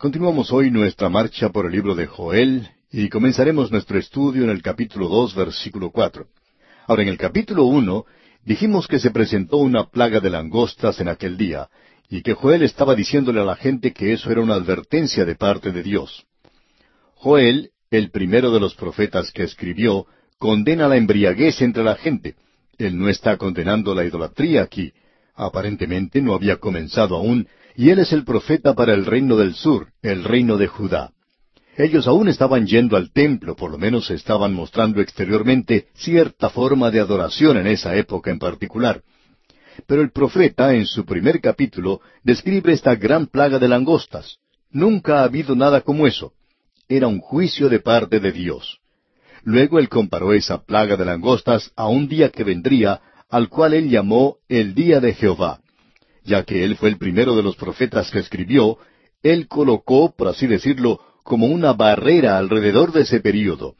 Continuamos hoy nuestra marcha por el libro de Joel y comenzaremos nuestro estudio en el capítulo dos, versículo cuatro. Ahora, en el capítulo uno dijimos que se presentó una plaga de langostas en aquel día, y que Joel estaba diciéndole a la gente que eso era una advertencia de parte de Dios. Joel, el primero de los profetas que escribió, condena la embriaguez entre la gente. Él no está condenando la idolatría aquí. Aparentemente no había comenzado aún, y él es el profeta para el reino del sur, el reino de Judá. Ellos aún estaban yendo al templo, por lo menos estaban mostrando exteriormente cierta forma de adoración en esa época en particular. Pero el profeta, en su primer capítulo, describe esta gran plaga de langostas. Nunca ha habido nada como eso. Era un juicio de parte de Dios. Luego él comparó esa plaga de langostas a un día que vendría, al cual él llamó el día de Jehová. Ya que él fue el primero de los profetas que escribió, él colocó, por así decirlo, como una barrera alrededor de ese período.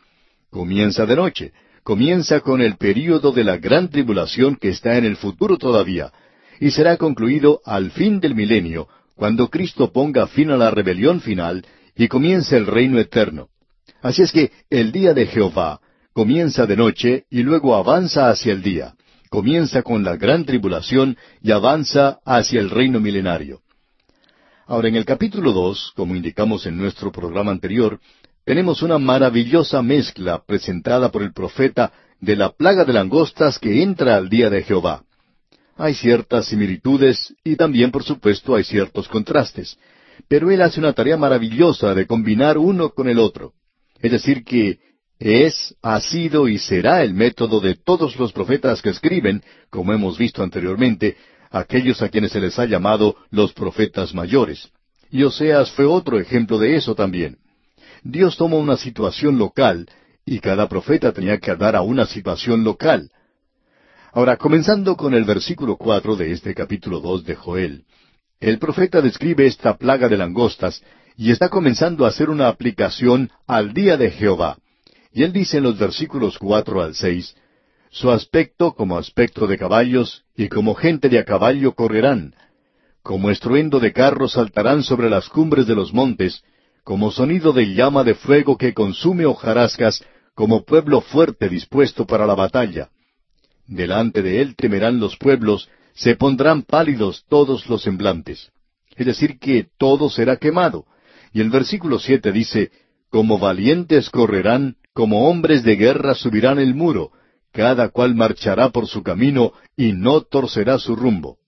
Comienza de noche, comienza con el período de la gran tribulación que está en el futuro todavía, y será concluido al fin del milenio, cuando Cristo ponga fin a la rebelión final y comience el reino eterno. Así es que el día de Jehová comienza de noche y luego avanza hacia el día. Comienza con la gran tribulación y avanza hacia el reino milenario. Ahora, en el capítulo dos, como indicamos en nuestro programa anterior, tenemos una maravillosa mezcla presentada por el profeta de la plaga de langostas que entra al día de Jehová. Hay ciertas similitudes y también, por supuesto, hay ciertos contrastes, pero él hace una tarea maravillosa de combinar uno con el otro. Es decir, que es, ha sido y será el método de todos los profetas que escriben, como hemos visto anteriormente, aquellos a quienes se les ha llamado los profetas mayores. Y Oseas fue otro ejemplo de eso también. Dios toma una situación local y cada profeta tenía que dar a una situación local. Ahora, comenzando con el versículo cuatro de este capítulo dos de Joel, el profeta describe esta plaga de langostas y está comenzando a hacer una aplicación al día de Jehová. Y él dice en los versículos cuatro al seis, su aspecto como aspecto de caballos, y como gente de a caballo correrán. Como estruendo de carros saltarán sobre las cumbres de los montes, como sonido de llama de fuego que consume hojarascas, como pueblo fuerte dispuesto para la batalla. Delante de él temerán los pueblos, se pondrán pálidos todos los semblantes. Es decir, que todo será quemado. Y el versículo siete dice, Como valientes correrán, como hombres de guerra subirán el muro, cada cual marchará por su camino y no torcerá su rumbo.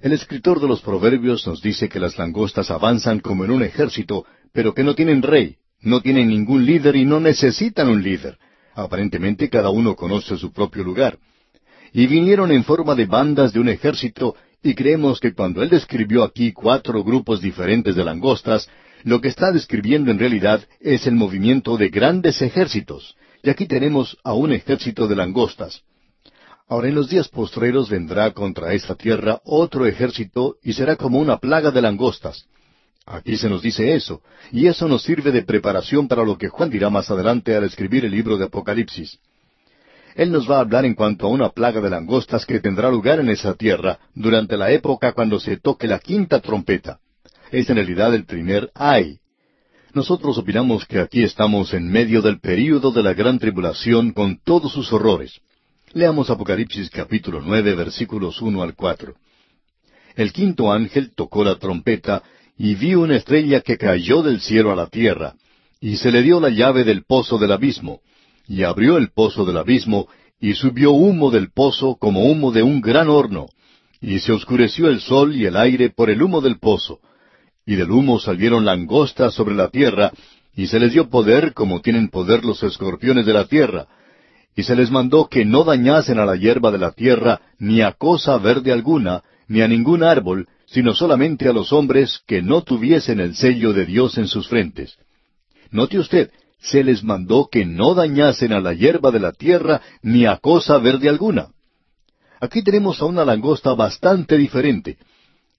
El escritor de los Proverbios nos dice que las langostas avanzan como en un ejército, pero que no tienen rey, no tienen ningún líder y no necesitan un líder. Aparentemente cada uno conoce su propio lugar. Y vinieron en forma de bandas de un ejército, y creemos que cuando él describió aquí cuatro grupos diferentes de langostas, lo que está describiendo en realidad es el movimiento de grandes ejércitos, y aquí tenemos a un ejército de langostas. Ahora en los días postreros vendrá contra esta tierra otro ejército y será como una plaga de langostas. Aquí se nos dice eso, y eso nos sirve de preparación para lo que Juan dirá más adelante al escribir el libro de Apocalipsis. Él nos va a hablar en cuanto a una plaga de langostas que tendrá lugar en esa tierra durante la época cuando se toque la quinta trompeta. Es en realidad el primer ay, nosotros opinamos que aquí estamos en medio del período de la gran tribulación con todos sus horrores. Leamos Apocalipsis capítulo nueve versículos uno al cuatro. El quinto ángel tocó la trompeta y vio una estrella que cayó del cielo a la tierra, y se le dio la llave del pozo del abismo, y abrió el pozo del abismo, y subió humo del pozo como humo de un gran horno, y se oscureció el sol y el aire por el humo del pozo, y del humo salieron langostas sobre la tierra, y se les dio poder como tienen poder los escorpiones de la tierra, y se les mandó que no dañasen a la hierba de la tierra, ni a cosa verde alguna, ni a ningún árbol, sino solamente a los hombres que no tuviesen el sello de Dios en sus frentes. Note usted, se les mandó que no dañasen a la hierba de la tierra, ni a cosa verde alguna. Aquí tenemos a una langosta bastante diferente,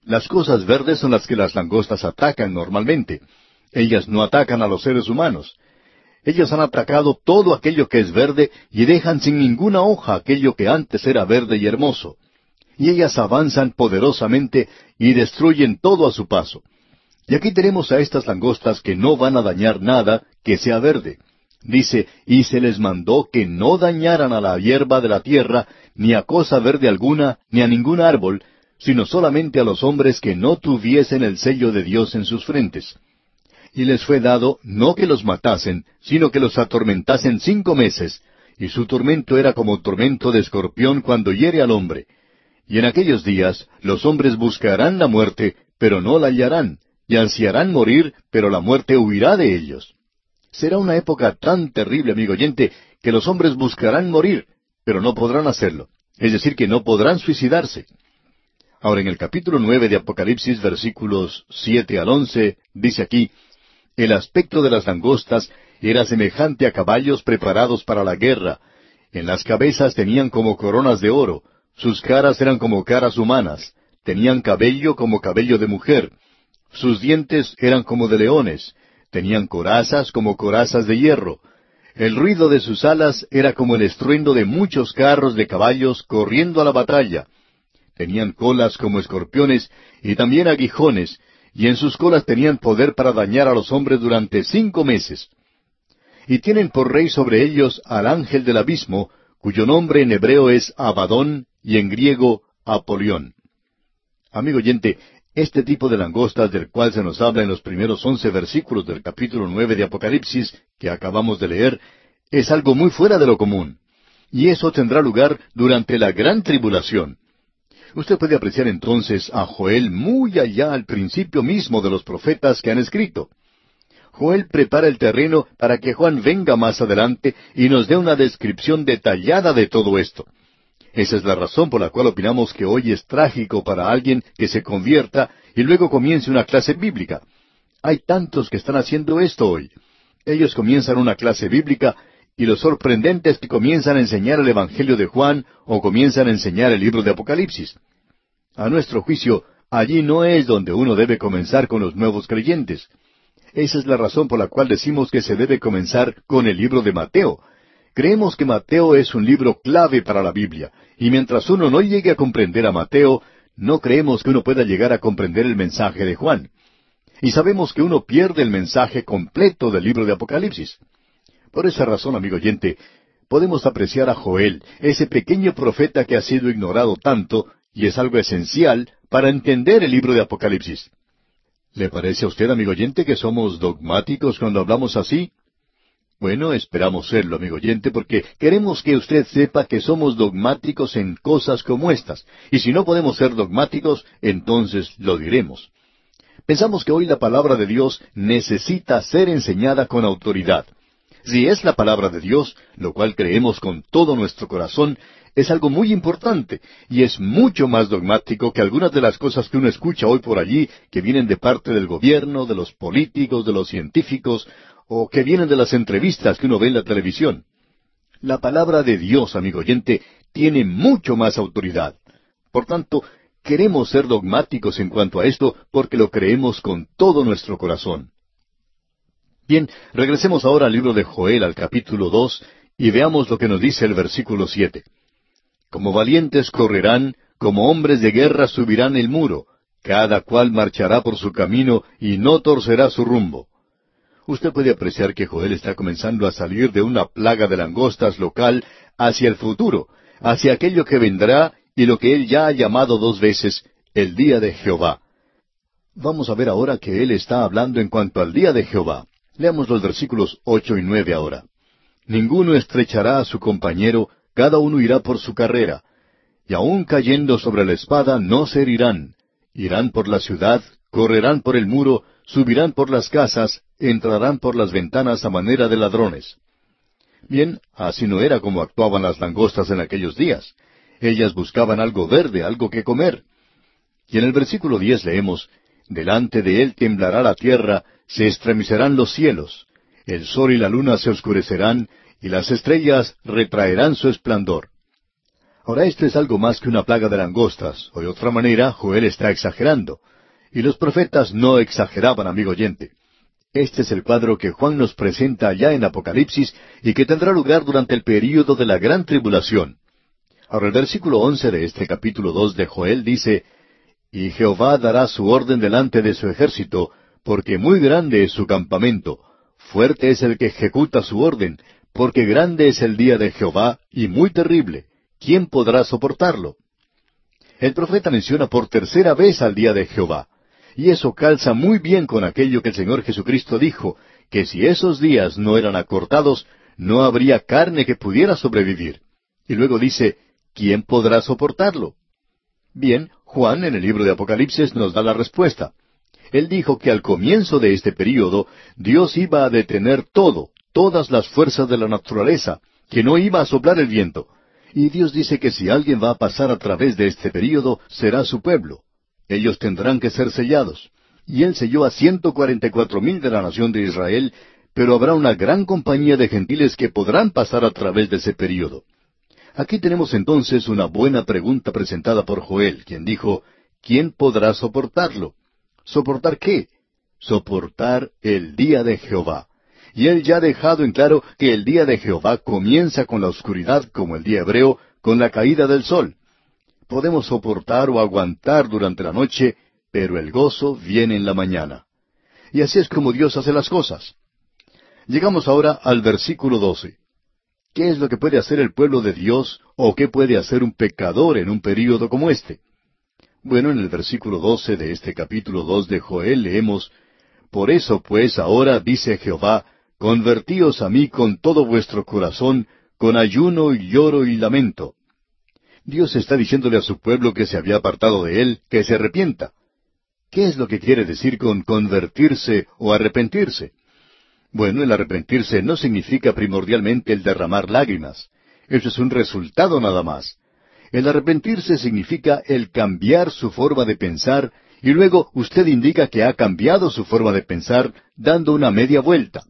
las cosas verdes son las que las langostas atacan normalmente. Ellas no atacan a los seres humanos. Ellas han atacado todo aquello que es verde y dejan sin ninguna hoja aquello que antes era verde y hermoso. Y ellas avanzan poderosamente y destruyen todo a su paso. Y aquí tenemos a estas langostas que no van a dañar nada que sea verde. Dice, y se les mandó que no dañaran a la hierba de la tierra, ni a cosa verde alguna, ni a ningún árbol, sino solamente a los hombres que no tuviesen el sello de Dios en sus frentes. Y les fue dado no que los matasen, sino que los atormentasen cinco meses, y su tormento era como tormento de escorpión cuando hiere al hombre. Y en aquellos días los hombres buscarán la muerte, pero no la hallarán, y ansiarán morir, pero la muerte huirá de ellos. Será una época tan terrible, amigo oyente, que los hombres buscarán morir, pero no podrán hacerlo. Es decir, que no podrán suicidarse. Ahora, en el capítulo nueve de Apocalipsis, versículos siete al once, dice aquí, El aspecto de las langostas era semejante a caballos preparados para la guerra. En las cabezas tenían como coronas de oro, sus caras eran como caras humanas, tenían cabello como cabello de mujer, sus dientes eran como de leones, tenían corazas como corazas de hierro, el ruido de sus alas era como el estruendo de muchos carros de caballos corriendo a la batalla. Tenían colas como escorpiones y también aguijones, y en sus colas tenían poder para dañar a los hombres durante cinco meses y tienen por rey sobre ellos al ángel del abismo, cuyo nombre en hebreo es Abadón y en griego Apolión. Amigo oyente, este tipo de langostas del cual se nos habla en los primeros once versículos del capítulo nueve de Apocalipsis que acabamos de leer, es algo muy fuera de lo común. Y eso tendrá lugar durante la gran tribulación. Usted puede apreciar entonces a Joel muy allá al principio mismo de los profetas que han escrito. Joel prepara el terreno para que Juan venga más adelante y nos dé una descripción detallada de todo esto. Esa es la razón por la cual opinamos que hoy es trágico para alguien que se convierta y luego comience una clase bíblica. Hay tantos que están haciendo esto hoy. Ellos comienzan una clase bíblica y lo sorprendente es que comienzan a enseñar el Evangelio de Juan o comienzan a enseñar el libro de Apocalipsis. A nuestro juicio, allí no es donde uno debe comenzar con los nuevos creyentes. Esa es la razón por la cual decimos que se debe comenzar con el libro de Mateo. Creemos que Mateo es un libro clave para la Biblia, y mientras uno no llegue a comprender a Mateo, no creemos que uno pueda llegar a comprender el mensaje de Juan. Y sabemos que uno pierde el mensaje completo del libro de Apocalipsis. Por esa razón, amigo oyente, podemos apreciar a Joel, ese pequeño profeta que ha sido ignorado tanto, y es algo esencial para entender el libro de Apocalipsis. ¿Le parece a usted, amigo oyente, que somos dogmáticos cuando hablamos así? Bueno, esperamos serlo, amigo oyente, porque queremos que usted sepa que somos dogmáticos en cosas como estas. Y si no podemos ser dogmáticos, entonces lo diremos. Pensamos que hoy la palabra de Dios necesita ser enseñada con autoridad. Si es la palabra de Dios, lo cual creemos con todo nuestro corazón, es algo muy importante y es mucho más dogmático que algunas de las cosas que uno escucha hoy por allí que vienen de parte del gobierno, de los políticos, de los científicos o que vienen de las entrevistas que uno ve en la televisión. La palabra de Dios, amigo oyente, tiene mucho más autoridad. Por tanto, queremos ser dogmáticos en cuanto a esto porque lo creemos con todo nuestro corazón. Bien, regresemos ahora al libro de Joel, al capítulo dos, y veamos lo que nos dice el versículo siete. Como valientes correrán, como hombres de guerra subirán el muro, cada cual marchará por su camino y no torcerá su rumbo. Usted puede apreciar que Joel está comenzando a salir de una plaga de langostas local hacia el futuro, hacia aquello que vendrá y lo que él ya ha llamado dos veces el día de Jehová. Vamos a ver ahora que él está hablando en cuanto al día de Jehová. Leamos los versículos ocho y nueve ahora. Ninguno estrechará a su compañero, cada uno irá por su carrera, y aun cayendo sobre la espada no se herirán, irán por la ciudad, correrán por el muro, subirán por las casas, entrarán por las ventanas a manera de ladrones. Bien, así no era como actuaban las langostas en aquellos días. Ellas buscaban algo verde, algo que comer. Y en el versículo diez leemos, Delante de él temblará la tierra, se estremecerán los cielos, el sol y la luna se oscurecerán, y las estrellas retraerán su esplendor. Ahora esto es algo más que una plaga de langostas, o de otra manera Joel está exagerando. Y los profetas no exageraban, amigo oyente. Este es el cuadro que Juan nos presenta allá en Apocalipsis y que tendrá lugar durante el período de la gran tribulación. Ahora el versículo once de este capítulo dos de Joel dice, Y Jehová dará su orden delante de su ejército, porque muy grande es su campamento, fuerte es el que ejecuta su orden, porque grande es el día de Jehová y muy terrible. ¿Quién podrá soportarlo? El profeta menciona por tercera vez al día de Jehová, y eso calza muy bien con aquello que el Señor Jesucristo dijo, que si esos días no eran acortados, no habría carne que pudiera sobrevivir. Y luego dice, ¿quién podrá soportarlo? Bien, Juan en el libro de Apocalipsis nos da la respuesta. Él dijo que al comienzo de este período Dios iba a detener todo, todas las fuerzas de la naturaleza, que no iba a soplar el viento. Y Dios dice que si alguien va a pasar a través de este período, será su pueblo. Ellos tendrán que ser sellados. Y Él selló a ciento cuarenta y cuatro mil de la nación de Israel, pero habrá una gran compañía de gentiles que podrán pasar a través de ese período. Aquí tenemos entonces una buena pregunta presentada por Joel, quien dijo, ¿quién podrá soportarlo? ¿Soportar qué? Soportar el día de Jehová. Y él ya ha dejado en claro que el día de Jehová comienza con la oscuridad como el día hebreo, con la caída del sol. Podemos soportar o aguantar durante la noche, pero el gozo viene en la mañana. Y así es como Dios hace las cosas. Llegamos ahora al versículo 12. ¿Qué es lo que puede hacer el pueblo de Dios o qué puede hacer un pecador en un período como este? Bueno, en el versículo 12 de este capítulo 2 de Joel leemos, Por eso pues ahora dice Jehová, convertíos a mí con todo vuestro corazón, con ayuno y lloro y lamento. Dios está diciéndole a su pueblo que se había apartado de él, que se arrepienta. ¿Qué es lo que quiere decir con convertirse o arrepentirse? Bueno, el arrepentirse no significa primordialmente el derramar lágrimas. Eso es un resultado nada más. El arrepentirse significa el cambiar su forma de pensar y luego usted indica que ha cambiado su forma de pensar dando una media vuelta.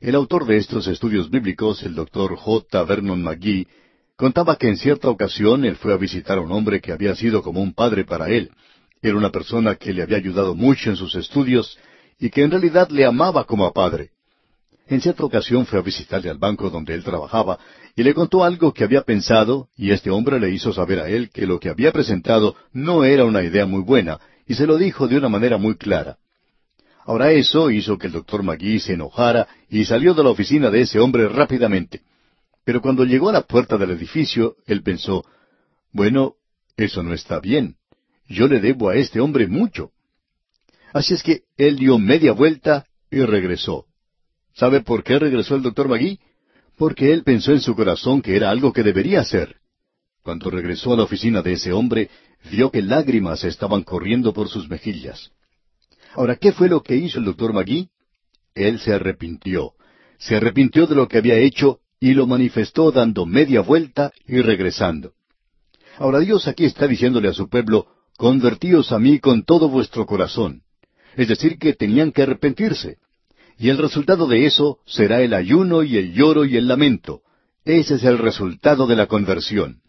El autor de estos estudios bíblicos, el doctor J. Vernon McGee, contaba que en cierta ocasión él fue a visitar a un hombre que había sido como un padre para él. Era una persona que le había ayudado mucho en sus estudios y que en realidad le amaba como a padre. En cierta ocasión fue a visitarle al banco donde él trabajaba y le contó algo que había pensado, y este hombre le hizo saber a él que lo que había presentado no era una idea muy buena, y se lo dijo de una manera muy clara. Ahora eso hizo que el doctor Magui se enojara y salió de la oficina de ese hombre rápidamente. Pero cuando llegó a la puerta del edificio, él pensó, bueno, eso no está bien. Yo le debo a este hombre mucho. Así es que él dio media vuelta y regresó. ¿Sabe por qué regresó el doctor Magui? Porque él pensó en su corazón que era algo que debería hacer. Cuando regresó a la oficina de ese hombre, vio que lágrimas estaban corriendo por sus mejillas. Ahora, ¿qué fue lo que hizo el doctor Magui? Él se arrepintió. Se arrepintió de lo que había hecho y lo manifestó dando media vuelta y regresando. Ahora Dios aquí está diciéndole a su pueblo, convertíos a mí con todo vuestro corazón. Es decir, que tenían que arrepentirse. Y el resultado de eso será el ayuno y el lloro y el lamento. Ese es el resultado de la conversión.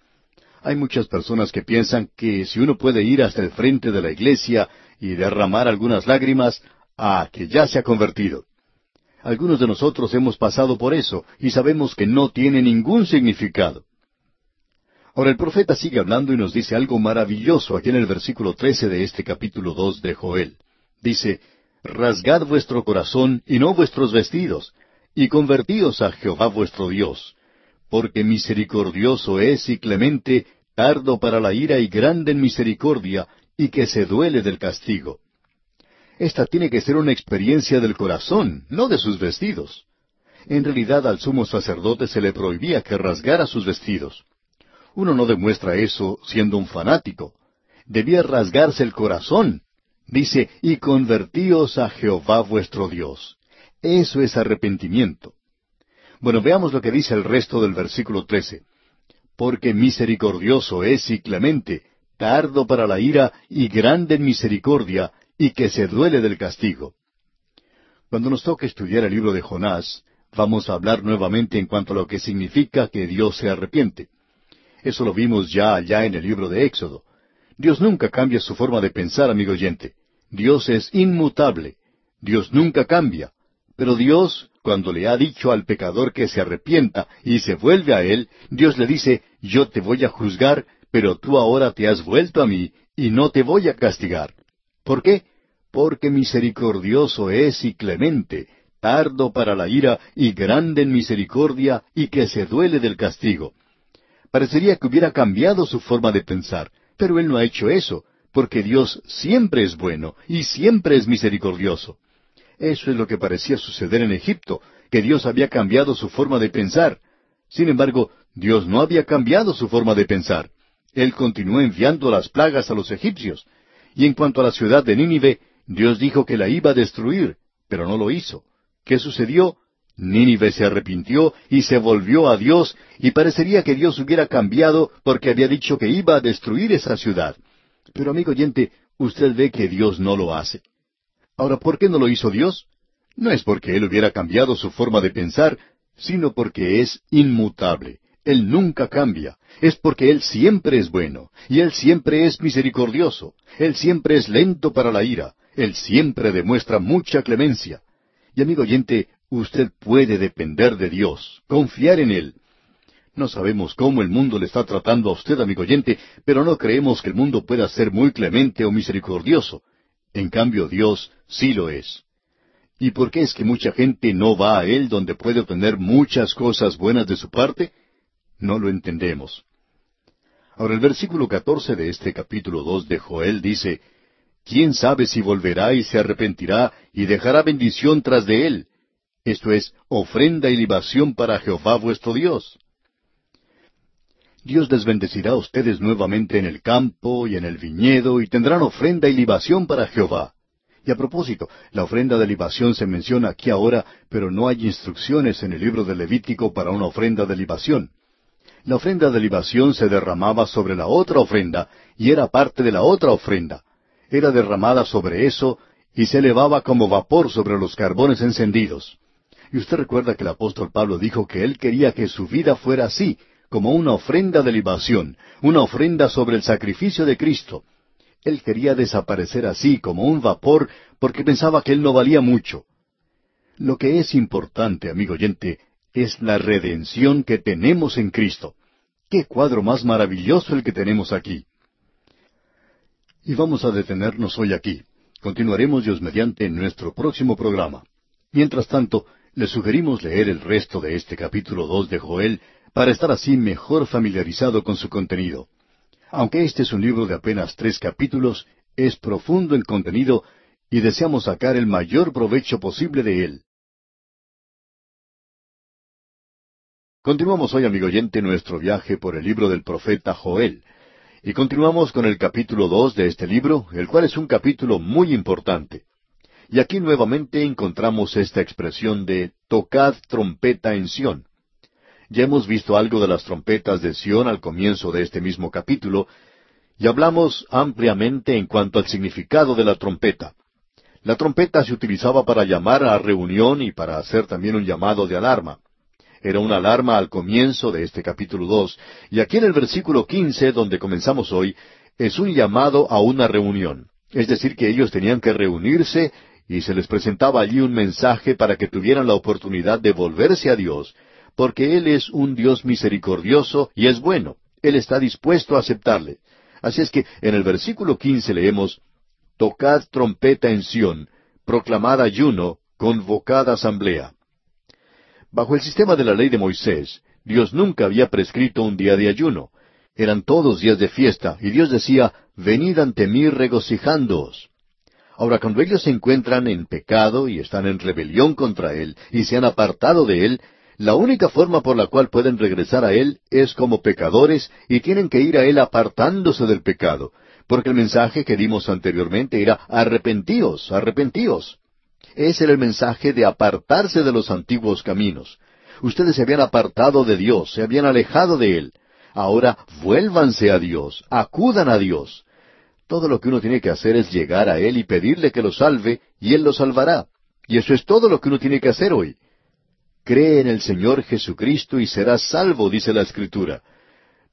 Hay muchas personas que piensan que si uno puede ir hasta el frente de la iglesia y derramar algunas lágrimas, ah, que ya se ha convertido. Algunos de nosotros hemos pasado por eso y sabemos que no tiene ningún significado. Ahora el profeta sigue hablando y nos dice algo maravilloso aquí en el versículo trece de este capítulo dos de Joel. Dice, rasgad vuestro corazón y no vuestros vestidos, y convertíos a Jehová vuestro Dios, porque misericordioso es y clemente, tardo para la ira y grande en misericordia, y que se duele del castigo. Esta tiene que ser una experiencia del corazón, no de sus vestidos. En realidad al sumo sacerdote se le prohibía que rasgara sus vestidos. Uno no demuestra eso siendo un fanático. Debía rasgarse el corazón Dice, y convertíos a Jehová vuestro Dios. Eso es arrepentimiento. Bueno, veamos lo que dice el resto del versículo 13. Porque misericordioso es y clemente, tardo para la ira y grande en misericordia, y que se duele del castigo. Cuando nos toque estudiar el libro de Jonás, vamos a hablar nuevamente en cuanto a lo que significa que Dios se arrepiente. Eso lo vimos ya allá en el libro de Éxodo. Dios nunca cambia su forma de pensar, amigo oyente. Dios es inmutable. Dios nunca cambia. Pero Dios, cuando le ha dicho al pecador que se arrepienta y se vuelve a Él, Dios le dice, yo te voy a juzgar, pero tú ahora te has vuelto a mí y no te voy a castigar. ¿Por qué? porque misericordioso es y clemente, tardo para la ira y grande en misericordia y que se duele del castigo. Parecería que hubiera cambiado su forma de pensar, pero él no ha hecho eso, porque Dios siempre es bueno y siempre es misericordioso. Eso es lo que parecía suceder en Egipto, que Dios había cambiado su forma de pensar. Sin embargo, Dios no había cambiado su forma de pensar. Él continuó enviando las plagas a los egipcios. Y en cuanto a la ciudad de Nínive, Dios dijo que la iba a destruir, pero no lo hizo. ¿Qué sucedió? Nínive se arrepintió y se volvió a Dios, y parecería que Dios hubiera cambiado porque había dicho que iba a destruir esa ciudad. Pero amigo oyente, usted ve que Dios no lo hace. Ahora, ¿por qué no lo hizo Dios? No es porque Él hubiera cambiado su forma de pensar, sino porque es inmutable. Él nunca cambia. Es porque Él siempre es bueno, y Él siempre es misericordioso. Él siempre es lento para la ira. Él siempre demuestra mucha clemencia. Y amigo oyente, usted puede depender de Dios, confiar en Él. No sabemos cómo el mundo le está tratando a usted, amigo oyente, pero no creemos que el mundo pueda ser muy clemente o misericordioso. En cambio, Dios sí lo es. ¿Y por qué es que mucha gente no va a Él donde puede obtener muchas cosas buenas de su parte? No lo entendemos. Ahora el versículo catorce de este capítulo dos de Joel dice, ¿Quién sabe si volverá y se arrepentirá y dejará bendición tras de él? Esto es, ofrenda y libación para Jehová vuestro Dios. Dios les bendecirá a ustedes nuevamente en el campo y en el viñedo y tendrán ofrenda y libación para Jehová. Y a propósito, la ofrenda de libación se menciona aquí ahora, pero no hay instrucciones en el libro de Levítico para una ofrenda de libación. La ofrenda de libación se derramaba sobre la otra ofrenda y era parte de la otra ofrenda. Era derramada sobre eso y se elevaba como vapor sobre los carbones encendidos. Y usted recuerda que el apóstol Pablo dijo que él quería que su vida fuera así, como una ofrenda de libación, una ofrenda sobre el sacrificio de Cristo. Él quería desaparecer así, como un vapor, porque pensaba que él no valía mucho. Lo que es importante, amigo oyente, es la redención que tenemos en Cristo. ¡Qué cuadro más maravilloso el que tenemos aquí! Y vamos a detenernos hoy aquí. Continuaremos Dios mediante en nuestro próximo programa. Mientras tanto, le sugerimos leer el resto de este capítulo dos de Joel para estar así mejor familiarizado con su contenido. Aunque este es un libro de apenas tres capítulos, es profundo en contenido y deseamos sacar el mayor provecho posible de él. Continuamos hoy, amigo oyente, nuestro viaje por el libro del profeta Joel. Y continuamos con el capítulo dos de este libro, el cual es un capítulo muy importante. Y aquí nuevamente encontramos esta expresión de tocad trompeta en Sión. Ya hemos visto algo de las trompetas de Sión al comienzo de este mismo capítulo, y hablamos ampliamente en cuanto al significado de la trompeta. La trompeta se utilizaba para llamar a reunión y para hacer también un llamado de alarma. Era una alarma al comienzo de este capítulo dos, y aquí en el versículo quince, donde comenzamos hoy, es un llamado a una reunión. Es decir, que ellos tenían que reunirse y se les presentaba allí un mensaje para que tuvieran la oportunidad de volverse a Dios, porque Él es un Dios misericordioso y es bueno. Él está dispuesto a aceptarle. Así es que en el versículo quince leemos, Tocad trompeta en Sión, proclamad ayuno, convocad asamblea. Bajo el sistema de la ley de Moisés, Dios nunca había prescrito un día de ayuno. Eran todos días de fiesta, y Dios decía, Venid ante mí regocijándoos. Ahora, cuando ellos se encuentran en pecado y están en rebelión contra Él, y se han apartado de Él, la única forma por la cual pueden regresar a Él es como pecadores y tienen que ir a Él apartándose del pecado, porque el mensaje que dimos anteriormente era arrepentíos, arrepentíos. Ese era el mensaje de apartarse de los antiguos caminos. Ustedes se habían apartado de Dios, se habían alejado de Él. Ahora vuélvanse a Dios, acudan a Dios. Todo lo que uno tiene que hacer es llegar a Él y pedirle que lo salve, y Él lo salvará. Y eso es todo lo que uno tiene que hacer hoy. Cree en el Señor Jesucristo y serás salvo, dice la Escritura.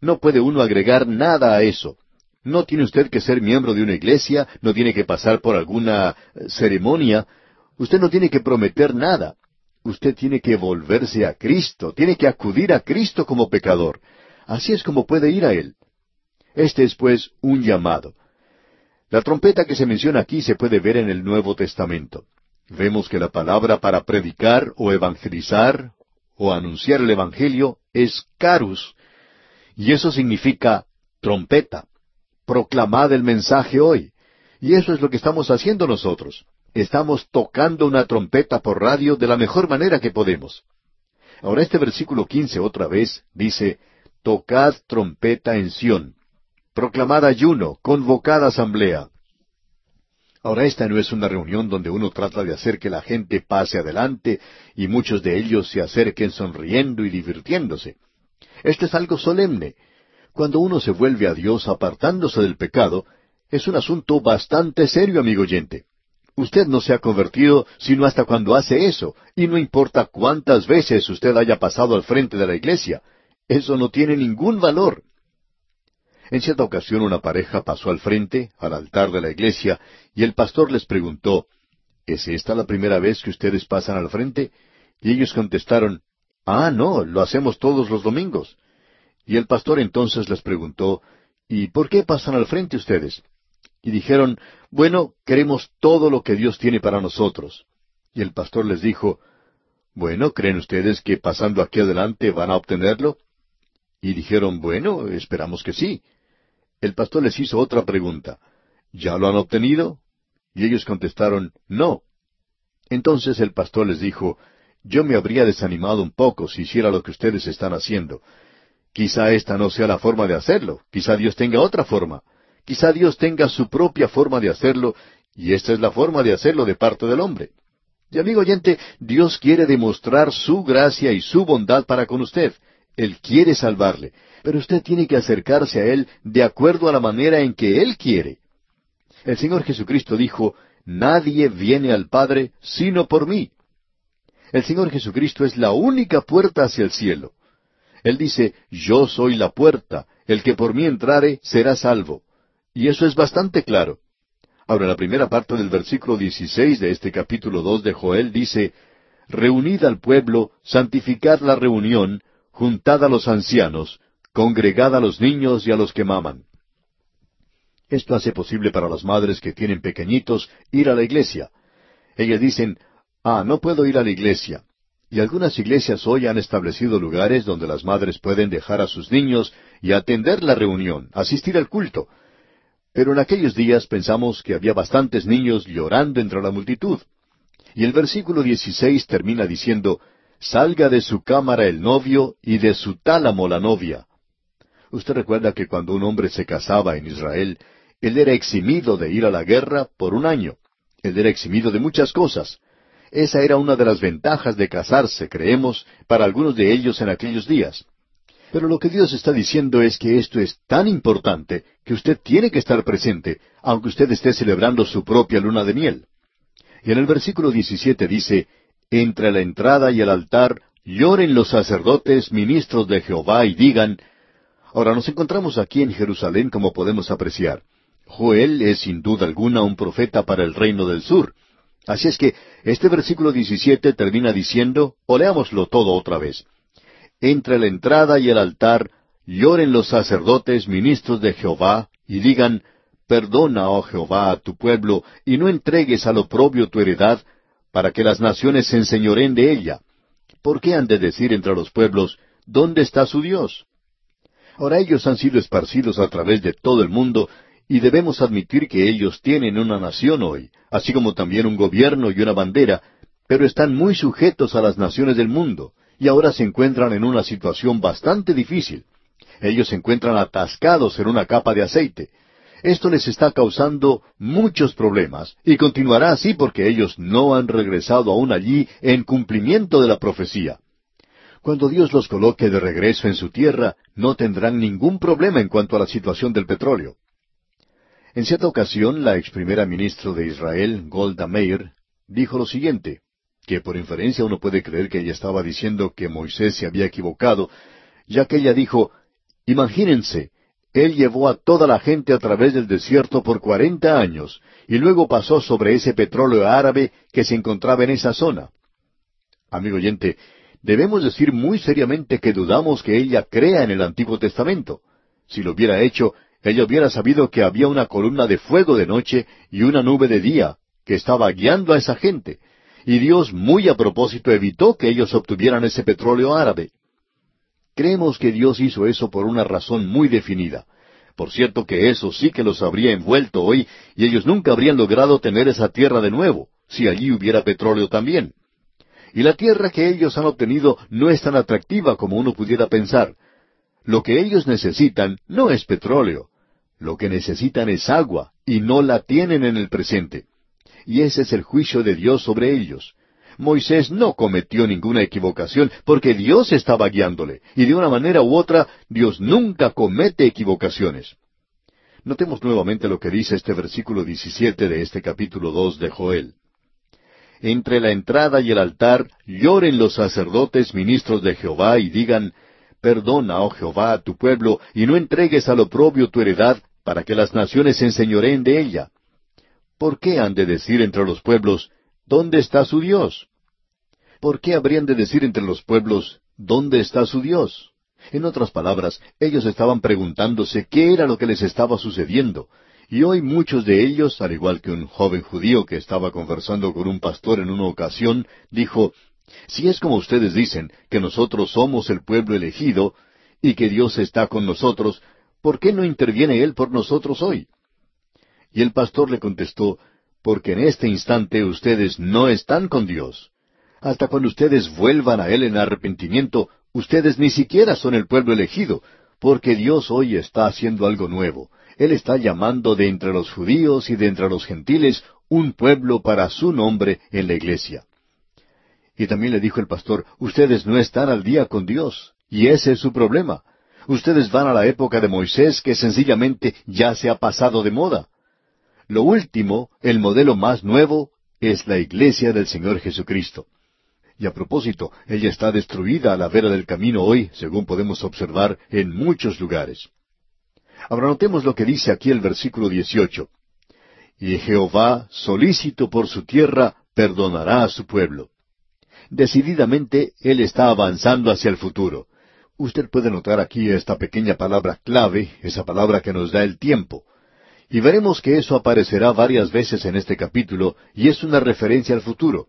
No puede uno agregar nada a eso. No tiene usted que ser miembro de una iglesia, no tiene que pasar por alguna eh, ceremonia, usted no tiene que prometer nada. Usted tiene que volverse a Cristo, tiene que acudir a Cristo como pecador. Así es como puede ir a Él. Este es pues un llamado. La trompeta que se menciona aquí se puede ver en el Nuevo Testamento. Vemos que la palabra para predicar o evangelizar o anunciar el Evangelio es carus, y eso significa trompeta. Proclamad el mensaje hoy. Y eso es lo que estamos haciendo nosotros. Estamos tocando una trompeta por radio de la mejor manera que podemos. Ahora este versículo quince otra vez dice, Tocad trompeta en Sión, proclamad ayuno, convocad asamblea. Ahora esta no es una reunión donde uno trata de hacer que la gente pase adelante y muchos de ellos se acerquen sonriendo y divirtiéndose. Esto es algo solemne. Cuando uno se vuelve a Dios apartándose del pecado, es un asunto bastante serio, amigo oyente. Usted no se ha convertido sino hasta cuando hace eso, y no importa cuántas veces usted haya pasado al frente de la iglesia. Eso no tiene ningún valor. En cierta ocasión una pareja pasó al frente, al altar de la iglesia, y el pastor les preguntó, ¿Es esta la primera vez que ustedes pasan al frente? Y ellos contestaron, Ah, no, lo hacemos todos los domingos. Y el pastor entonces les preguntó, ¿Y por qué pasan al frente ustedes? Y dijeron, Bueno, queremos todo lo que Dios tiene para nosotros. Y el pastor les dijo, Bueno, ¿creen ustedes que pasando aquí adelante van a obtenerlo? Y dijeron, Bueno, esperamos que sí. El pastor les hizo otra pregunta. ¿Ya lo han obtenido? Y ellos contestaron, No. Entonces el pastor les dijo, Yo me habría desanimado un poco si hiciera lo que ustedes están haciendo. Quizá esta no sea la forma de hacerlo, quizá Dios tenga otra forma, quizá Dios tenga su propia forma de hacerlo, y esta es la forma de hacerlo de parte del hombre. Y amigo oyente, Dios quiere demostrar su gracia y su bondad para con usted. Él quiere salvarle, pero usted tiene que acercarse a Él de acuerdo a la manera en que Él quiere. El Señor Jesucristo dijo, Nadie viene al Padre sino por mí. El Señor Jesucristo es la única puerta hacia el cielo. Él dice, Yo soy la puerta, el que por mí entrare será salvo. Y eso es bastante claro. Ahora, la primera parte del versículo 16 de este capítulo 2 de Joel dice, Reunid al pueblo, santificad la reunión, juntad a los ancianos, congregad a los niños y a los que maman. Esto hace posible para las madres que tienen pequeñitos ir a la iglesia. Ellas dicen, ah, no puedo ir a la iglesia. Y algunas iglesias hoy han establecido lugares donde las madres pueden dejar a sus niños y atender la reunión, asistir al culto. Pero en aquellos días pensamos que había bastantes niños llorando entre la multitud. Y el versículo 16 termina diciendo, Salga de su cámara el novio y de su tálamo la novia. Usted recuerda que cuando un hombre se casaba en Israel, él era eximido de ir a la guerra por un año. Él era eximido de muchas cosas. Esa era una de las ventajas de casarse, creemos, para algunos de ellos en aquellos días. Pero lo que Dios está diciendo es que esto es tan importante que usted tiene que estar presente, aunque usted esté celebrando su propia luna de miel. Y en el versículo 17 dice, Entre la entrada y el altar lloren los sacerdotes, ministros de Jehová, y digan, Ahora nos encontramos aquí en Jerusalén como podemos apreciar. Joel es sin duda alguna un profeta para el reino del sur. Así es que este versículo 17 termina diciendo, o leámoslo todo otra vez. Entre la entrada y el altar lloren los sacerdotes, ministros de Jehová, y digan, Perdona, oh Jehová, a tu pueblo, y no entregues al oprobio tu heredad, para que las naciones se enseñoren de ella. ¿Por qué han de decir entre los pueblos, ¿dónde está su Dios? Ahora ellos han sido esparcidos a través de todo el mundo y debemos admitir que ellos tienen una nación hoy, así como también un gobierno y una bandera, pero están muy sujetos a las naciones del mundo y ahora se encuentran en una situación bastante difícil. Ellos se encuentran atascados en una capa de aceite. Esto les está causando muchos problemas y continuará así porque ellos no han regresado aún allí en cumplimiento de la profecía. Cuando Dios los coloque de regreso en su tierra, no tendrán ningún problema en cuanto a la situación del petróleo. En cierta ocasión, la ex primera ministra de Israel, Golda Meir, dijo lo siguiente, que por inferencia uno puede creer que ella estaba diciendo que Moisés se había equivocado, ya que ella dijo, Imagínense, él llevó a toda la gente a través del desierto por cuarenta años, y luego pasó sobre ese petróleo árabe que se encontraba en esa zona. Amigo oyente, debemos decir muy seriamente que dudamos que ella crea en el Antiguo Testamento. Si lo hubiera hecho, ella hubiera sabido que había una columna de fuego de noche y una nube de día que estaba guiando a esa gente. Y Dios muy a propósito evitó que ellos obtuvieran ese petróleo árabe. Creemos que Dios hizo eso por una razón muy definida. Por cierto que eso sí que los habría envuelto hoy y ellos nunca habrían logrado tener esa tierra de nuevo, si allí hubiera petróleo también. Y la tierra que ellos han obtenido no es tan atractiva como uno pudiera pensar. Lo que ellos necesitan no es petróleo, lo que necesitan es agua, y no la tienen en el presente. Y ese es el juicio de Dios sobre ellos. Moisés no cometió ninguna equivocación porque Dios estaba guiándole, y de una manera u otra Dios nunca comete equivocaciones. Notemos nuevamente lo que dice este versículo 17 de este capítulo 2 de Joel. Entre la entrada y el altar lloren los sacerdotes ministros de Jehová y digan, Perdona, oh Jehová, a tu pueblo, y no entregues al oprobio tu heredad, para que las naciones se enseñoreen de ella. ¿Por qué han de decir entre los pueblos, ¿dónde está su Dios? ¿Por qué habrían de decir entre los pueblos, ¿dónde está su Dios? En otras palabras, ellos estaban preguntándose qué era lo que les estaba sucediendo, y hoy muchos de ellos, al igual que un joven judío que estaba conversando con un pastor en una ocasión, dijo, si es como ustedes dicen, que nosotros somos el pueblo elegido y que Dios está con nosotros, ¿por qué no interviene Él por nosotros hoy? Y el pastor le contestó, porque en este instante ustedes no están con Dios. Hasta cuando ustedes vuelvan a Él en arrepentimiento, ustedes ni siquiera son el pueblo elegido, porque Dios hoy está haciendo algo nuevo. Él está llamando de entre los judíos y de entre los gentiles un pueblo para su nombre en la iglesia. Y también le dijo el pastor, ustedes no están al día con Dios, y ese es su problema. Ustedes van a la época de Moisés que sencillamente ya se ha pasado de moda. Lo último, el modelo más nuevo, es la iglesia del Señor Jesucristo. Y a propósito, ella está destruida a la vera del camino hoy, según podemos observar en muchos lugares. Ahora notemos lo que dice aquí el versículo 18. Y Jehová, solícito por su tierra, perdonará a su pueblo. Decididamente Él está avanzando hacia el futuro. Usted puede notar aquí esta pequeña palabra clave, esa palabra que nos da el tiempo. Y veremos que eso aparecerá varias veces en este capítulo y es una referencia al futuro.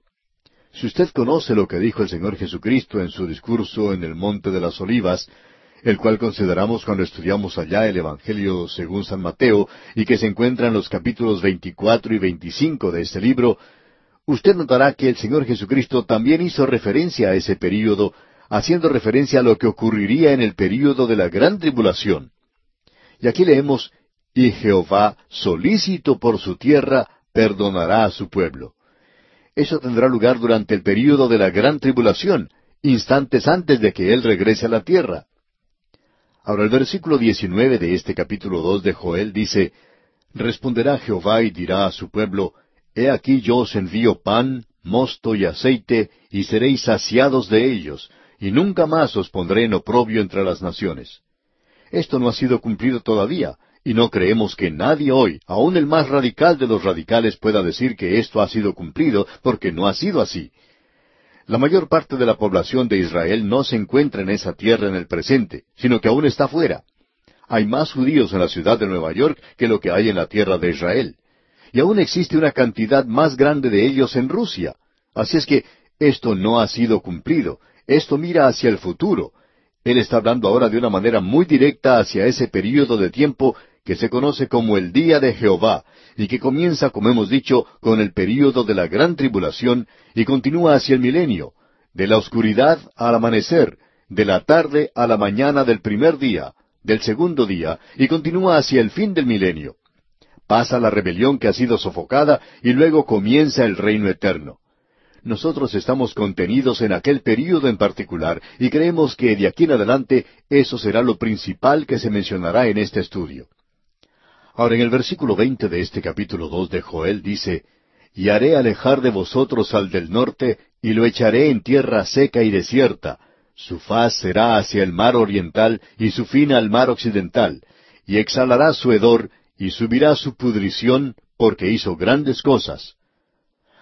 Si usted conoce lo que dijo el Señor Jesucristo en su discurso en el Monte de las Olivas, el cual consideramos cuando estudiamos allá el Evangelio según San Mateo y que se encuentra en los capítulos 24 y 25 de este libro, usted notará que el Señor Jesucristo también hizo referencia a ese período, haciendo referencia a lo que ocurriría en el período de la gran tribulación. Y aquí leemos, y Jehová, solícito por su tierra, perdonará a su pueblo. Eso tendrá lugar durante el período de la gran tribulación, instantes antes de que Él regrese a la tierra. Ahora el versículo 19 de este capítulo 2 de Joel dice, Responderá Jehová y dirá a su pueblo, He aquí yo os envío pan, mosto y aceite, y seréis saciados de ellos, y nunca más os pondré en oprobio entre las naciones. Esto no ha sido cumplido todavía, y no creemos que nadie hoy, aun el más radical de los radicales, pueda decir que esto ha sido cumplido, porque no ha sido así. La mayor parte de la población de Israel no se encuentra en esa tierra en el presente, sino que aún está fuera. Hay más judíos en la ciudad de Nueva York que lo que hay en la tierra de Israel y aún existe una cantidad más grande de ellos en Rusia. Así es que esto no ha sido cumplido. Esto mira hacia el futuro. Él está hablando ahora de una manera muy directa hacia ese período de tiempo que se conoce como el día de Jehová, y que comienza, como hemos dicho, con el período de la gran tribulación y continúa hacia el milenio, de la oscuridad al amanecer, de la tarde a la mañana del primer día, del segundo día, y continúa hacia el fin del milenio pasa la rebelión que ha sido sofocada y luego comienza el reino eterno. Nosotros estamos contenidos en aquel período en particular y creemos que de aquí en adelante eso será lo principal que se mencionará en este estudio. Ahora en el versículo veinte de este capítulo dos de Joel dice, Y haré alejar de vosotros al del norte, y lo echaré en tierra seca y desierta, su faz será hacia el mar oriental y su fin al mar occidental, y exhalará su hedor, y subirá su pudrición porque hizo grandes cosas.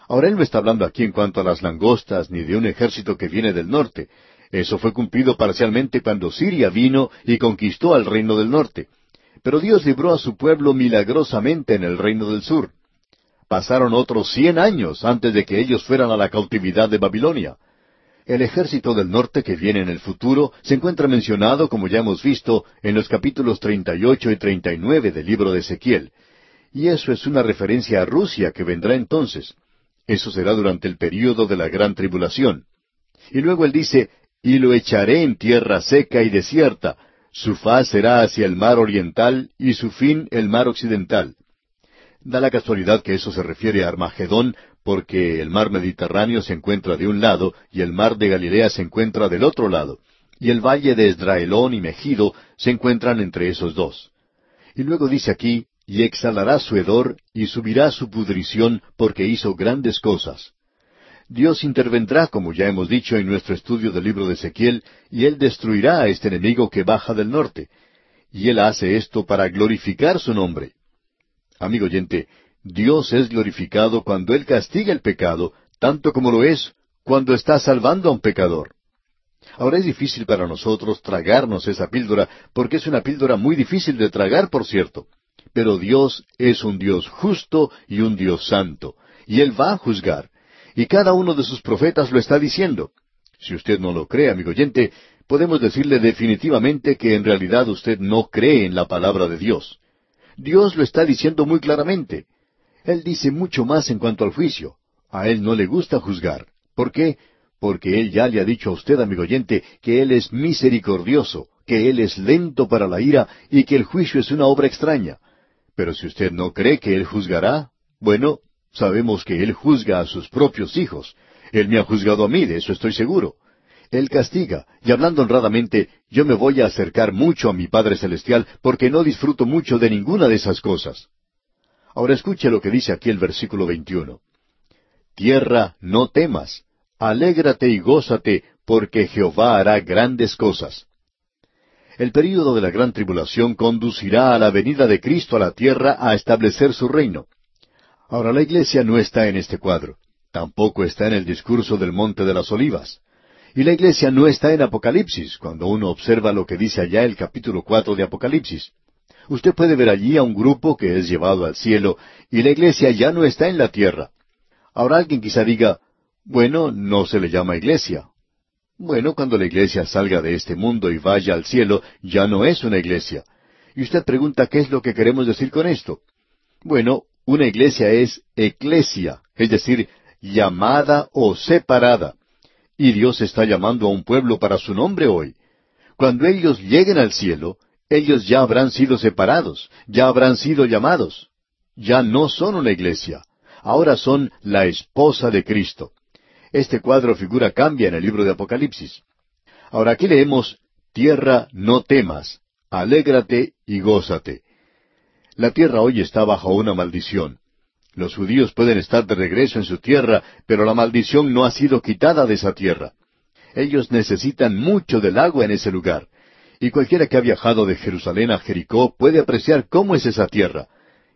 Ahora él no está hablando aquí en cuanto a las langostas ni de un ejército que viene del norte. Eso fue cumplido parcialmente cuando Siria vino y conquistó al reino del norte. Pero Dios libró a su pueblo milagrosamente en el reino del sur. Pasaron otros cien años antes de que ellos fueran a la cautividad de Babilonia. El ejército del norte que viene en el futuro se encuentra mencionado, como ya hemos visto, en los capítulos 38 y 39 del libro de Ezequiel. Y eso es una referencia a Rusia que vendrá entonces. Eso será durante el período de la gran tribulación. Y luego él dice, y lo echaré en tierra seca y desierta, su faz será hacia el mar oriental y su fin el mar occidental. Da la casualidad que eso se refiere a Armagedón, porque el mar Mediterráneo se encuentra de un lado y el mar de Galilea se encuentra del otro lado, y el valle de Esdraelón y Megido se encuentran entre esos dos. Y luego dice aquí, y exhalará su hedor y subirá su pudrición porque hizo grandes cosas. Dios intervendrá, como ya hemos dicho en nuestro estudio del libro de Ezequiel, y Él destruirá a este enemigo que baja del norte. Y Él hace esto para glorificar su nombre. Amigo oyente, Dios es glorificado cuando Él castiga el pecado, tanto como lo es cuando está salvando a un pecador. Ahora es difícil para nosotros tragarnos esa píldora, porque es una píldora muy difícil de tragar, por cierto. Pero Dios es un Dios justo y un Dios santo, y Él va a juzgar. Y cada uno de sus profetas lo está diciendo. Si usted no lo cree, amigo oyente, podemos decirle definitivamente que en realidad usted no cree en la palabra de Dios. Dios lo está diciendo muy claramente. Él dice mucho más en cuanto al juicio. A Él no le gusta juzgar. ¿Por qué? Porque Él ya le ha dicho a usted, amigo oyente, que Él es misericordioso, que Él es lento para la ira y que el juicio es una obra extraña. Pero si usted no cree que Él juzgará, bueno, Sabemos que Él juzga a sus propios hijos. Él me ha juzgado a mí, de eso estoy seguro. Él castiga, y hablando honradamente, yo me voy a acercar mucho a mi Padre Celestial porque no disfruto mucho de ninguna de esas cosas. Ahora escuche lo que dice aquí el versículo 21. Tierra, no temas, alégrate y gózate, porque Jehová hará grandes cosas. El período de la gran tribulación conducirá a la venida de Cristo a la tierra a establecer su reino. Ahora la iglesia no está en este cuadro, tampoco está en el discurso del Monte de las Olivas. Y la iglesia no está en Apocalipsis, cuando uno observa lo que dice allá el capítulo cuatro de Apocalipsis. Usted puede ver allí a un grupo que es llevado al cielo, y la iglesia ya no está en la tierra. Ahora alguien quizá diga, bueno, no se le llama iglesia. Bueno, cuando la iglesia salga de este mundo y vaya al cielo, ya no es una iglesia. Y usted pregunta, ¿qué es lo que queremos decir con esto? Bueno, una iglesia es eclesia, es decir, llamada o separada. Y Dios está llamando a un pueblo para su nombre hoy. Cuando ellos lleguen al cielo, ellos ya habrán sido separados, ya habrán sido llamados. Ya no son una iglesia, ahora son la esposa de Cristo. Este cuadro figura cambia en el libro de Apocalipsis. Ahora aquí leemos, Tierra, no temas, alégrate y gózate. La tierra hoy está bajo una maldición. Los judíos pueden estar de regreso en su tierra, pero la maldición no ha sido quitada de esa tierra. Ellos necesitan mucho del agua en ese lugar. Y cualquiera que ha viajado de Jerusalén a Jericó puede apreciar cómo es esa tierra.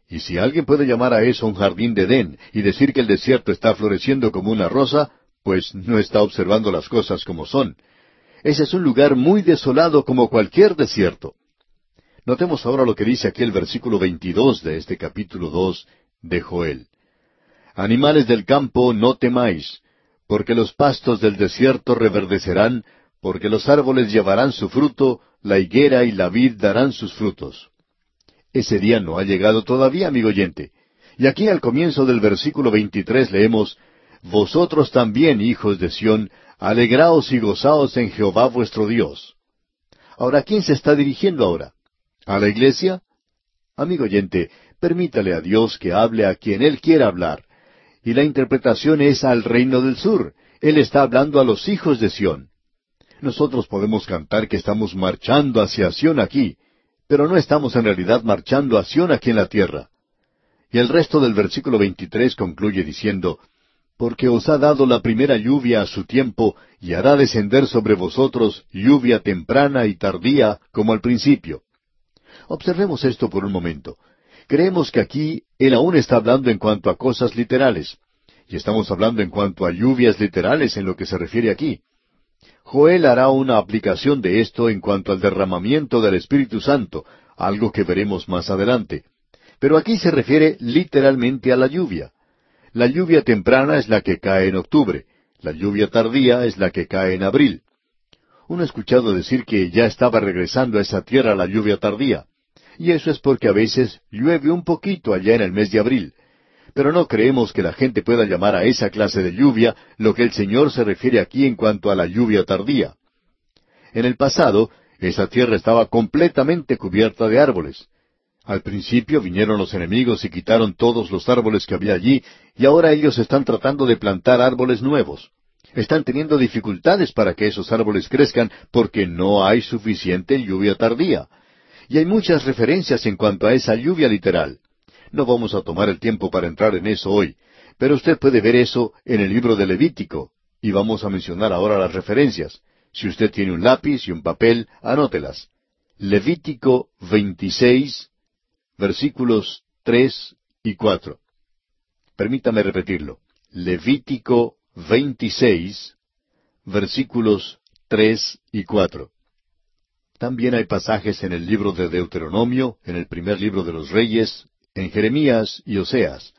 Y si alguien puede llamar a eso un jardín de Edén y decir que el desierto está floreciendo como una rosa, pues no está observando las cosas como son. Ese es un lugar muy desolado como cualquier desierto. Notemos ahora lo que dice aquí el versículo 22 de este capítulo 2 de Joel. Animales del campo, no temáis, porque los pastos del desierto reverdecerán, porque los árboles llevarán su fruto, la higuera y la vid darán sus frutos. Ese día no ha llegado todavía, amigo oyente. Y aquí al comienzo del versículo 23 leemos, Vosotros también, hijos de Sión, alegraos y gozaos en Jehová vuestro Dios. Ahora, ¿a quién se está dirigiendo ahora? ¿A la iglesia? Amigo oyente, permítale a Dios que hable a quien Él quiera hablar. Y la interpretación es al reino del sur. Él está hablando a los hijos de Sión. Nosotros podemos cantar que estamos marchando hacia Sión aquí, pero no estamos en realidad marchando a Sión aquí en la tierra. Y el resto del versículo 23 concluye diciendo, Porque os ha dado la primera lluvia a su tiempo, y hará descender sobre vosotros lluvia temprana y tardía como al principio. Observemos esto por un momento. Creemos que aquí Él aún está hablando en cuanto a cosas literales. Y estamos hablando en cuanto a lluvias literales en lo que se refiere aquí. Joel hará una aplicación de esto en cuanto al derramamiento del Espíritu Santo, algo que veremos más adelante. Pero aquí se refiere literalmente a la lluvia. La lluvia temprana es la que cae en octubre, la lluvia tardía es la que cae en abril. Uno ha escuchado decir que ya estaba regresando a esa tierra la lluvia tardía, y eso es porque a veces llueve un poquito allá en el mes de abril. Pero no creemos que la gente pueda llamar a esa clase de lluvia lo que el Señor se refiere aquí en cuanto a la lluvia tardía. En el pasado, esa tierra estaba completamente cubierta de árboles. Al principio vinieron los enemigos y quitaron todos los árboles que había allí, y ahora ellos están tratando de plantar árboles nuevos. Están teniendo dificultades para que esos árboles crezcan porque no hay suficiente lluvia tardía. Y hay muchas referencias en cuanto a esa lluvia literal. No vamos a tomar el tiempo para entrar en eso hoy, pero usted puede ver eso en el libro de Levítico, y vamos a mencionar ahora las referencias. Si usted tiene un lápiz y un papel, anótelas. Levítico 26, versículos 3 y 4. Permítame repetirlo. Levítico 26, versículos 3 y 4. También hay pasajes en el libro de Deuteronomio, en el primer libro de los Reyes, en Jeremías y Oseas.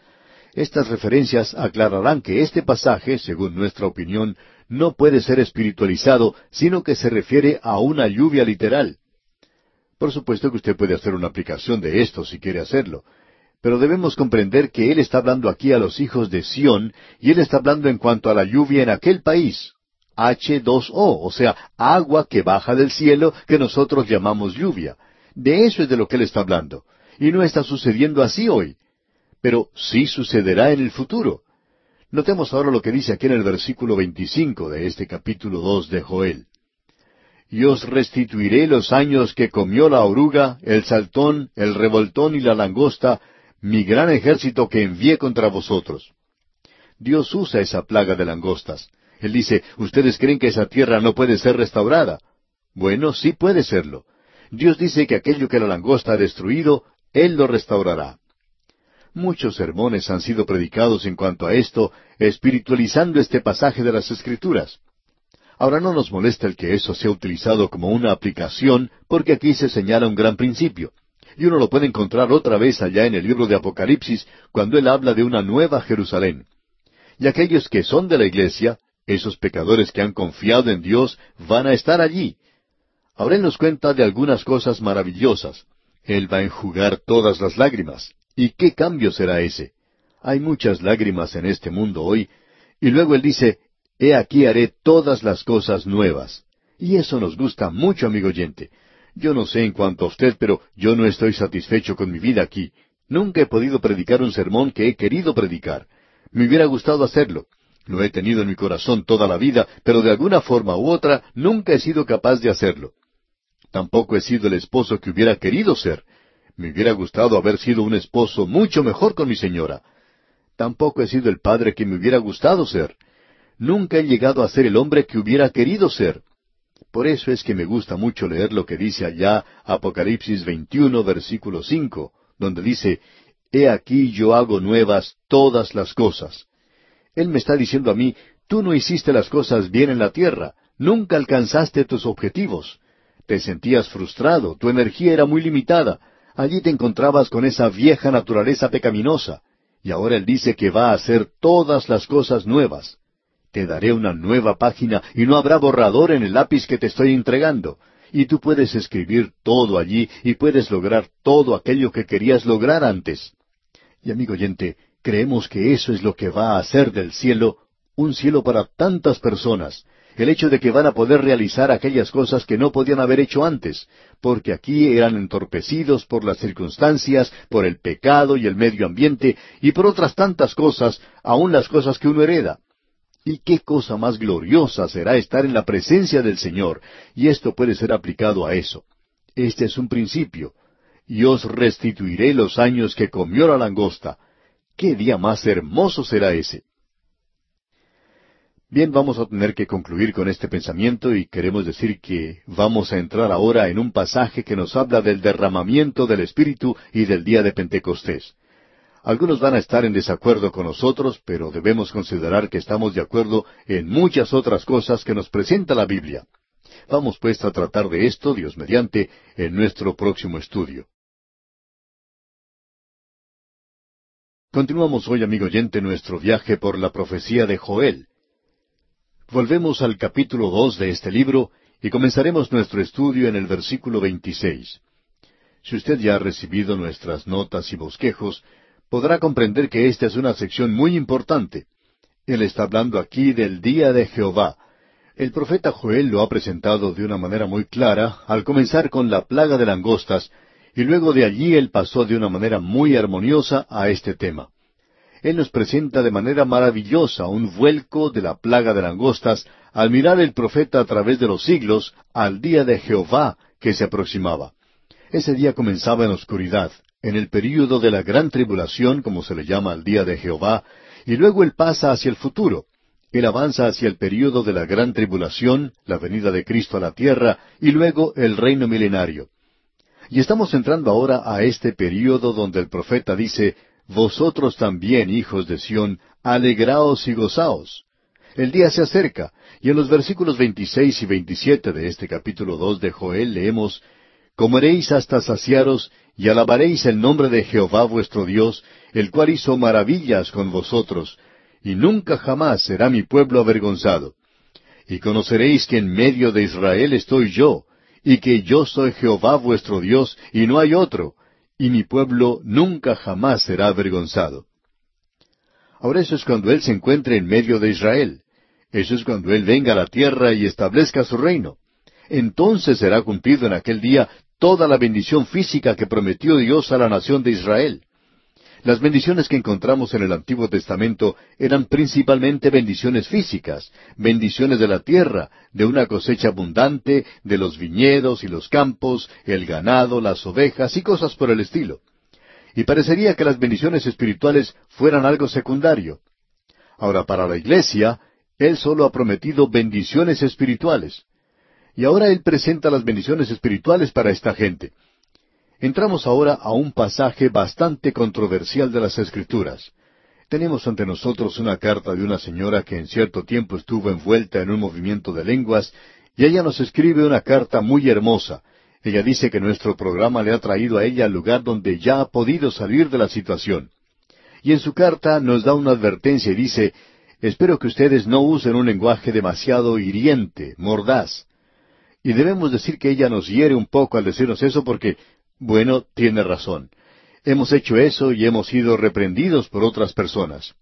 Estas referencias aclararán que este pasaje, según nuestra opinión, no puede ser espiritualizado, sino que se refiere a una lluvia literal. Por supuesto que usted puede hacer una aplicación de esto si quiere hacerlo, pero debemos comprender que Él está hablando aquí a los hijos de Sión, y Él está hablando en cuanto a la lluvia en aquel país. H2O, o sea, agua que baja del cielo que nosotros llamamos lluvia. De eso es de lo que Él está hablando. Y no está sucediendo así hoy pero sí sucederá en el futuro. Notemos ahora lo que dice aquí en el versículo 25 de este capítulo 2 de Joel. Y os restituiré los años que comió la oruga, el saltón, el revoltón y la langosta, mi gran ejército que envié contra vosotros. Dios usa esa plaga de langostas. Él dice, ¿ustedes creen que esa tierra no puede ser restaurada? Bueno, sí puede serlo. Dios dice que aquello que la langosta ha destruido, Él lo restaurará. Muchos sermones han sido predicados en cuanto a esto, espiritualizando este pasaje de las Escrituras. Ahora no nos molesta el que eso sea utilizado como una aplicación, porque aquí se señala un gran principio. Y uno lo puede encontrar otra vez allá en el libro de Apocalipsis, cuando él habla de una nueva Jerusalén. Y aquellos que son de la iglesia, esos pecadores que han confiado en Dios, van a estar allí. Ahora nos cuenta de algunas cosas maravillosas. Él va a enjugar todas las lágrimas. ¿Y qué cambio será ese? Hay muchas lágrimas en este mundo hoy, y luego él dice, He aquí haré todas las cosas nuevas. Y eso nos gusta mucho, amigo oyente. Yo no sé en cuanto a usted, pero yo no estoy satisfecho con mi vida aquí. Nunca he podido predicar un sermón que he querido predicar. Me hubiera gustado hacerlo. Lo he tenido en mi corazón toda la vida, pero de alguna forma u otra nunca he sido capaz de hacerlo. Tampoco he sido el esposo que hubiera querido ser. Me hubiera gustado haber sido un esposo mucho mejor con mi señora. Tampoco he sido el padre que me hubiera gustado ser. Nunca he llegado a ser el hombre que hubiera querido ser. Por eso es que me gusta mucho leer lo que dice allá Apocalipsis 21, versículo 5, donde dice, He aquí yo hago nuevas todas las cosas. Él me está diciendo a mí, tú no hiciste las cosas bien en la tierra, nunca alcanzaste tus objetivos. Te sentías frustrado, tu energía era muy limitada, Allí te encontrabas con esa vieja naturaleza pecaminosa, y ahora Él dice que va a hacer todas las cosas nuevas. Te daré una nueva página y no habrá borrador en el lápiz que te estoy entregando. Y tú puedes escribir todo allí y puedes lograr todo aquello que querías lograr antes. Y amigo oyente, creemos que eso es lo que va a hacer del cielo un cielo para tantas personas, el hecho de que van a poder realizar aquellas cosas que no podían haber hecho antes, porque aquí eran entorpecidos por las circunstancias, por el pecado y el medio ambiente, y por otras tantas cosas, aun las cosas que uno hereda. Y qué cosa más gloriosa será estar en la presencia del Señor, y esto puede ser aplicado a eso. Este es un principio. Y os restituiré los años que comió la langosta. ¿Qué día más hermoso será ese? Bien, vamos a tener que concluir con este pensamiento y queremos decir que vamos a entrar ahora en un pasaje que nos habla del derramamiento del Espíritu y del día de Pentecostés. Algunos van a estar en desacuerdo con nosotros, pero debemos considerar que estamos de acuerdo en muchas otras cosas que nos presenta la Biblia. Vamos pues a tratar de esto, Dios mediante, en nuestro próximo estudio. Continuamos hoy, amigo oyente, nuestro viaje por la profecía de Joel. Volvemos al capítulo dos de este libro y comenzaremos nuestro estudio en el versículo 26. Si usted ya ha recibido nuestras notas y bosquejos, podrá comprender que esta es una sección muy importante. Él está hablando aquí del día de Jehová. El profeta Joel lo ha presentado de una manera muy clara al comenzar con la plaga de langostas, y luego de allí él pasó de una manera muy armoniosa a este tema. Él nos presenta de manera maravillosa un vuelco de la plaga de langostas al mirar el profeta a través de los siglos al día de Jehová que se aproximaba. Ese día comenzaba en oscuridad, en el período de la gran tribulación, como se le llama al día de Jehová, y luego él pasa hacia el futuro. Él avanza hacia el período de la gran tribulación, la venida de Cristo a la tierra, y luego el reino milenario. Y estamos entrando ahora a este período donde el profeta dice, Vosotros también, hijos de Sión, alegraos y gozaos. El día se acerca, y en los versículos 26 y 27 de este capítulo 2 de Joel leemos, Comeréis hasta saciaros, y alabaréis el nombre de Jehová vuestro Dios, el cual hizo maravillas con vosotros, y nunca jamás será mi pueblo avergonzado. Y conoceréis que en medio de Israel estoy yo, y que yo soy Jehová vuestro Dios, y no hay otro, y mi pueblo nunca jamás será avergonzado. Ahora eso es cuando Él se encuentre en medio de Israel. Eso es cuando Él venga a la tierra y establezca su reino. Entonces será cumplido en aquel día toda la bendición física que prometió Dios a la nación de Israel. Las bendiciones que encontramos en el Antiguo Testamento eran principalmente bendiciones físicas, bendiciones de la tierra, de una cosecha abundante, de los viñedos y los campos, el ganado, las ovejas y cosas por el estilo. Y parecería que las bendiciones espirituales fueran algo secundario. Ahora, para la Iglesia, Él solo ha prometido bendiciones espirituales. Y ahora Él presenta las bendiciones espirituales para esta gente. Entramos ahora a un pasaje bastante controversial de las Escrituras. Tenemos ante nosotros una carta de una señora que en cierto tiempo estuvo envuelta en un movimiento de lenguas, y ella nos escribe una carta muy hermosa. Ella dice que nuestro programa le ha traído a ella al lugar donde ya ha podido salir de la situación. Y en su carta nos da una advertencia y dice, espero que ustedes no usen un lenguaje demasiado hiriente, mordaz. Y debemos decir que ella nos hiere un poco al decirnos eso porque bueno, tiene razón. Hemos hecho eso y hemos sido reprendidos por otras personas.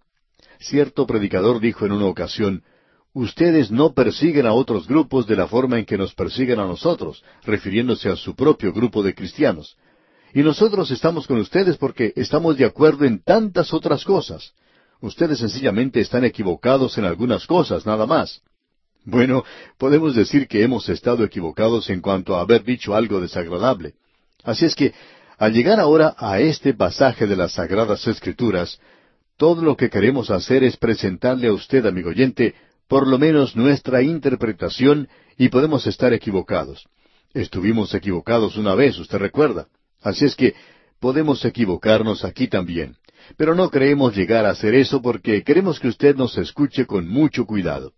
Cierto predicador dijo en una ocasión, Ustedes no persiguen a otros grupos de la forma en que nos persiguen a nosotros, refiriéndose a su propio grupo de cristianos. Y nosotros estamos con ustedes porque estamos de acuerdo en tantas otras cosas. Ustedes sencillamente están equivocados en algunas cosas, nada más. Bueno, podemos decir que hemos estado equivocados en cuanto a haber dicho algo desagradable. Así es que, al llegar ahora a este pasaje de las Sagradas Escrituras, todo lo que queremos hacer es presentarle a usted, amigo oyente, por lo menos nuestra interpretación y podemos estar equivocados. Estuvimos equivocados una vez, usted recuerda. Así es que podemos equivocarnos aquí también. Pero no creemos llegar a hacer eso porque queremos que usted nos escuche con mucho cuidado.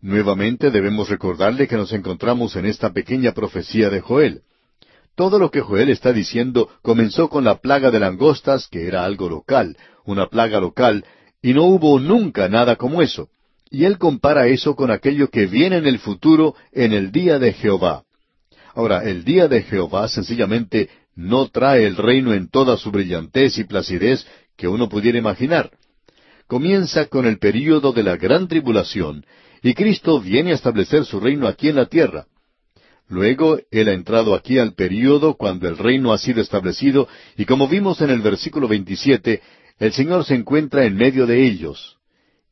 Nuevamente debemos recordarle que nos encontramos en esta pequeña profecía de Joel. Todo lo que Joel está diciendo comenzó con la plaga de langostas, que era algo local, una plaga local, y no hubo nunca nada como eso. Y él compara eso con aquello que viene en el futuro en el día de Jehová. Ahora, el día de Jehová sencillamente no trae el reino en toda su brillantez y placidez que uno pudiera imaginar. Comienza con el período de la gran tribulación, y Cristo viene a establecer su reino aquí en la tierra. Luego, Él ha entrado aquí al período cuando el reino ha sido establecido, y como vimos en el versículo 27, el Señor se encuentra en medio de ellos.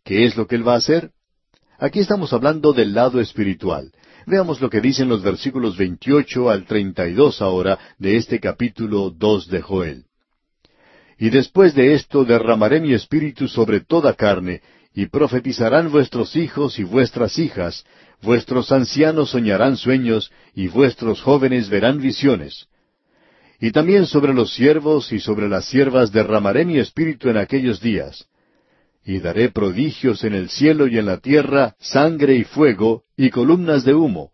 ¿Qué es lo que Él va a hacer? Aquí estamos hablando del lado espiritual. Veamos lo que dicen los versículos 28 al 32 ahora de este capítulo 2 de Joel. Y después de esto derramaré mi espíritu sobre toda carne, y profetizarán vuestros hijos y vuestras hijas, vuestros ancianos soñarán sueños, y vuestros jóvenes verán visiones. Y también sobre los siervos y sobre las siervas derramaré mi espíritu en aquellos días. Y daré prodigios en el cielo y en la tierra, sangre y fuego, y columnas de humo.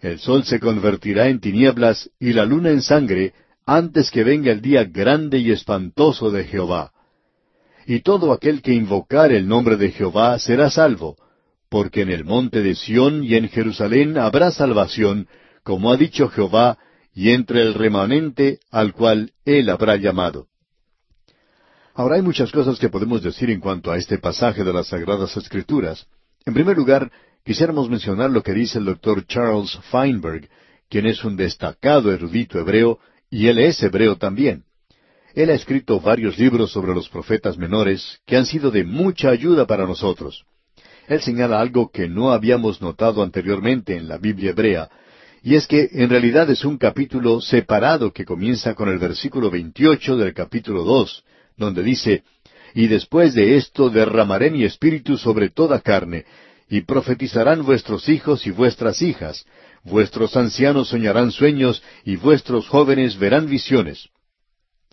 el sol se convertirá en tinieblas y la luna en sangre antes que venga el día grande y espantoso de Jehová. Y todo aquel que invocar el nombre de Jehová será salvo, porque en el monte de Sión y en Jerusalén habrá salvación, como ha dicho Jehová, y entre el remanente al cual él habrá llamado. Ahora hay muchas cosas que podemos decir en cuanto a este pasaje de las Sagradas Escrituras. En primer lugar, quisiéramos mencionar lo que dice el doctor Charles Feinberg, quien es un destacado erudito hebreo, y él es hebreo también. Él ha escrito varios libros sobre los profetas menores que han sido de mucha ayuda para nosotros. Él señala algo que no habíamos notado anteriormente en la Biblia hebrea, y es que en realidad es un capítulo separado que comienza con el versículo 28 del capítulo 2, donde dice, Y después de esto derramaré mi espíritu sobre toda carne, y profetizarán vuestros hijos y vuestras hijas, vuestros ancianos soñarán sueños, y vuestros jóvenes verán visiones.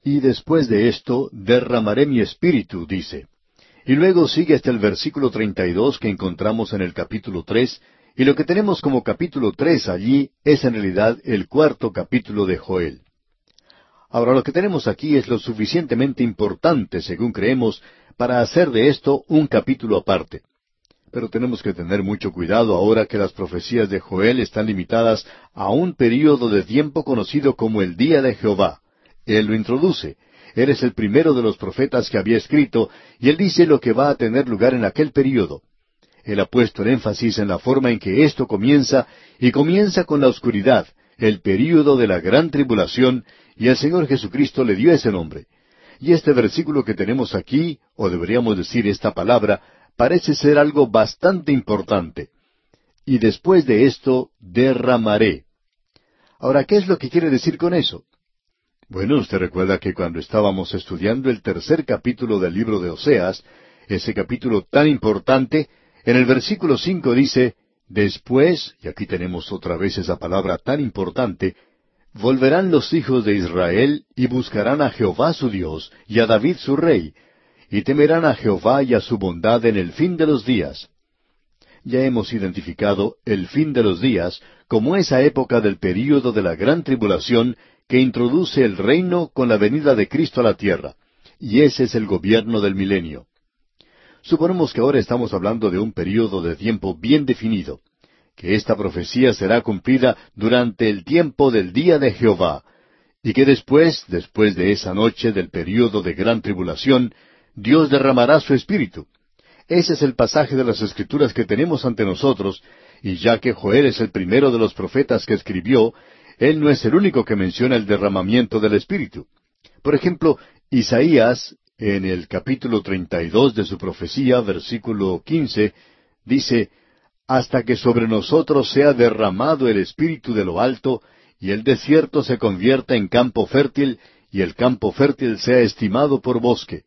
Y después de esto derramaré mi espíritu, dice. Y luego sigue hasta el versículo 32 que encontramos en el capítulo 3, y lo que tenemos como capítulo 3 allí es en realidad el cuarto capítulo de Joel. Ahora lo que tenemos aquí es lo suficientemente importante, según creemos, para hacer de esto un capítulo aparte. Pero tenemos que tener mucho cuidado ahora que las profecías de Joel están limitadas a un período de tiempo conocido como el día de Jehová. Él lo introduce. Él es el primero de los profetas que había escrito, y él dice lo que va a tener lugar en aquel período. Él ha puesto el énfasis en la forma en que esto comienza, y comienza con la oscuridad, el período de la gran tribulación, y el Señor Jesucristo le dio ese nombre. Y este versículo que tenemos aquí, o deberíamos decir esta palabra, parece ser algo bastante importante. Y después de esto, derramaré. Ahora, ¿qué es lo que quiere decir con eso? Bueno, usted recuerda que cuando estábamos estudiando el tercer capítulo del libro de Oseas, ese capítulo tan importante, en el versículo cinco dice, Después, y aquí tenemos otra vez esa palabra tan importante, Volverán los hijos de Israel y buscarán a Jehová su Dios y a David su rey, y temerán a Jehová y a su bondad en el fin de los días. Ya hemos identificado el fin de los días como esa época del período de la gran tribulación que introduce el reino con la venida de Cristo a la tierra, y ese es el gobierno del milenio. Suponemos que ahora estamos hablando de un período de tiempo bien definido que esta profecía será cumplida durante el tiempo del día de Jehová, y que después, después de esa noche del período de gran tribulación, Dios derramará su espíritu. Ese es el pasaje de las Escrituras que tenemos ante nosotros, y ya que Joel es el primero de los profetas que escribió, él no es el único que menciona el derramamiento del espíritu. Por ejemplo, Isaías, en el capítulo treinta y dos de su profecía, versículo quince, dice, hasta que sobre nosotros sea derramado el Espíritu de lo alto, y el desierto se convierta en campo fértil, y el campo fértil sea estimado por bosque.